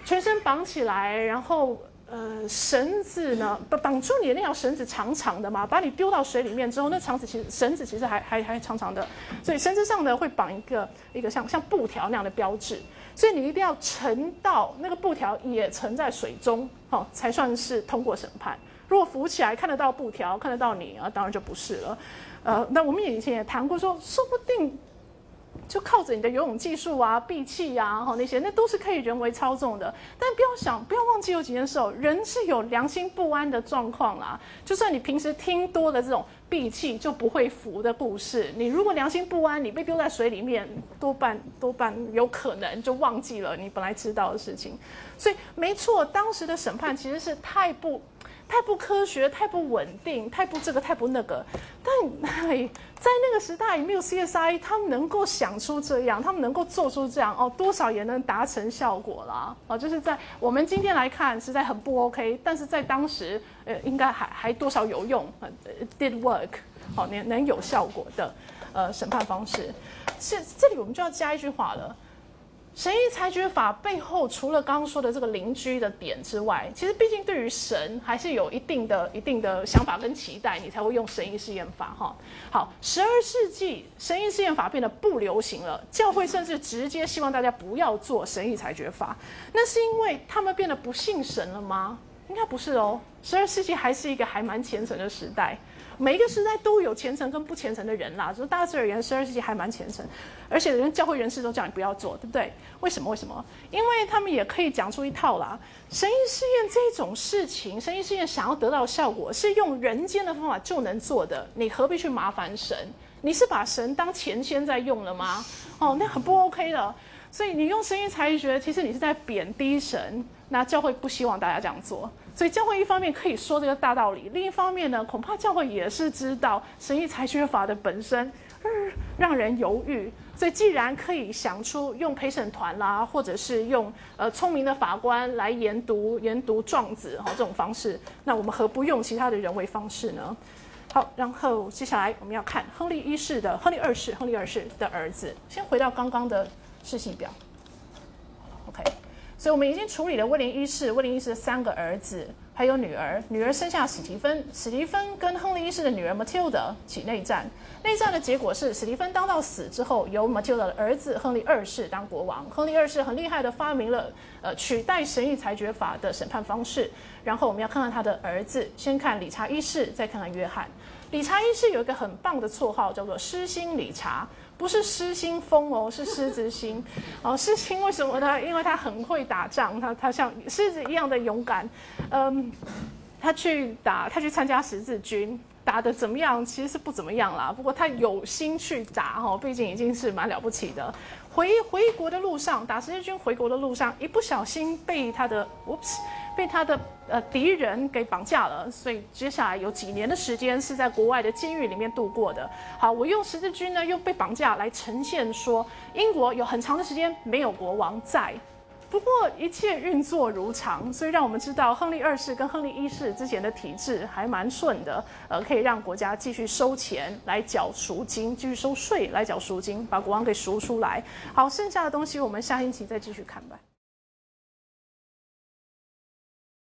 全身绑起来，然后呃绳子呢绑绑住你的那条绳子长长的嘛，把你丢到水里面之后，那长子其实绳子其实还还还长长的，所以绳子上呢会绑一个一个像像布条那样的标志。所以你一定要沉到那个布条也沉在水中，哦才算是通过审判。如果浮起来看得到布条，看得到你啊，当然就不是了。呃，那我们以前也谈过，说说不定。就靠着你的游泳技术啊、闭气呀，哈那些，那都是可以人为操纵的。但不要想，不要忘记有几件事哦，人是有良心不安的状况啦。就算你平时听多的这种闭气就不会浮的故事，你如果良心不安，你被丢在水里面，多半多半有可能就忘记了你本来知道的事情。所以没错，当时的审判其实是太不。太不科学，太不稳定，太不这个，太不那个。但在那个时代，没有 CSI，他们能够想出这样，他们能够做出这样哦，多少也能达成效果啦。哦，就是在我们今天来看，实在很不 OK。但是在当时，呃，应该还还多少有用，did work，好，能能有效果的，呃，审判方式。是这里我们就要加一句话了。神意裁决法背后，除了刚刚说的这个邻居的点之外，其实毕竟对于神还是有一定的、一定的想法跟期待，你才会用神意试验法哈。好，十二世纪神意试验法变得不流行了，教会甚至直接希望大家不要做神意裁决法。那是因为他们变得不信神了吗？应该不是哦。十二世纪还是一个还蛮虔诚的时代。每一个时代都有虔诚跟不虔诚的人啦，就大致而言，十二世纪还蛮虔诚，而且连教会人士都叫你不要做，对不对？为什么？为什么？因为他们也可以讲出一套啦。神意试验这种事情，神意试验想要得到效果，是用人间的方法就能做的，你何必去麻烦神？你是把神当前先在用了吗？哦，那很不 OK 的。所以你用神意裁决，其实你是在贬低神。那教会不希望大家这样做。所以教会一方面可以说这个大道理，另一方面呢，恐怕教会也是知道神意裁决法的本身，让人犹豫。所以既然可以想出用陪审团啦，或者是用呃聪明的法官来研读研读状子哈这种方式，那我们何不用其他的人为方式呢？好，然后接下来我们要看亨利一世的亨利二世，亨利二世的儿子。先回到刚刚的事情表，OK。所以我们已经处理了威廉一世，威廉一世的三个儿子，还有女儿，女儿生下史蒂芬，史蒂芬跟亨利一世的女儿 Matilda 起内战，内战的结果是史蒂芬当到死之后，由 Matilda 的儿子亨利二世当国王，亨利二世很厉害的发明了呃取代神谕裁决法的审判方式，然后我们要看看他的儿子，先看理查一世，再看看约翰。理查一世有一个很棒的绰号，叫做失心理查。不是失心疯哦，是狮子心。哦，狮心为什么呢？因为他很会打仗，他他像狮子一样的勇敢。嗯，他去打，他去参加十字军，打的怎么样？其实是不怎么样啦。不过他有心去打，哈，毕竟已经是蛮了不起的。回回国的路上，打十字军回国的路上，一不小心被他的，oops。被他的呃敌人给绑架了，所以接下来有几年的时间是在国外的监狱里面度过的。好，我用十字军呢又被绑架来呈现说，英国有很长的时间没有国王在，不过一切运作如常，所以让我们知道亨利二世跟亨利一世之前的体制还蛮顺的，呃，可以让国家继续收钱来缴赎金，继续收税来缴赎金，把国王给赎出来。好，剩下的东西我们下星期再继续看吧。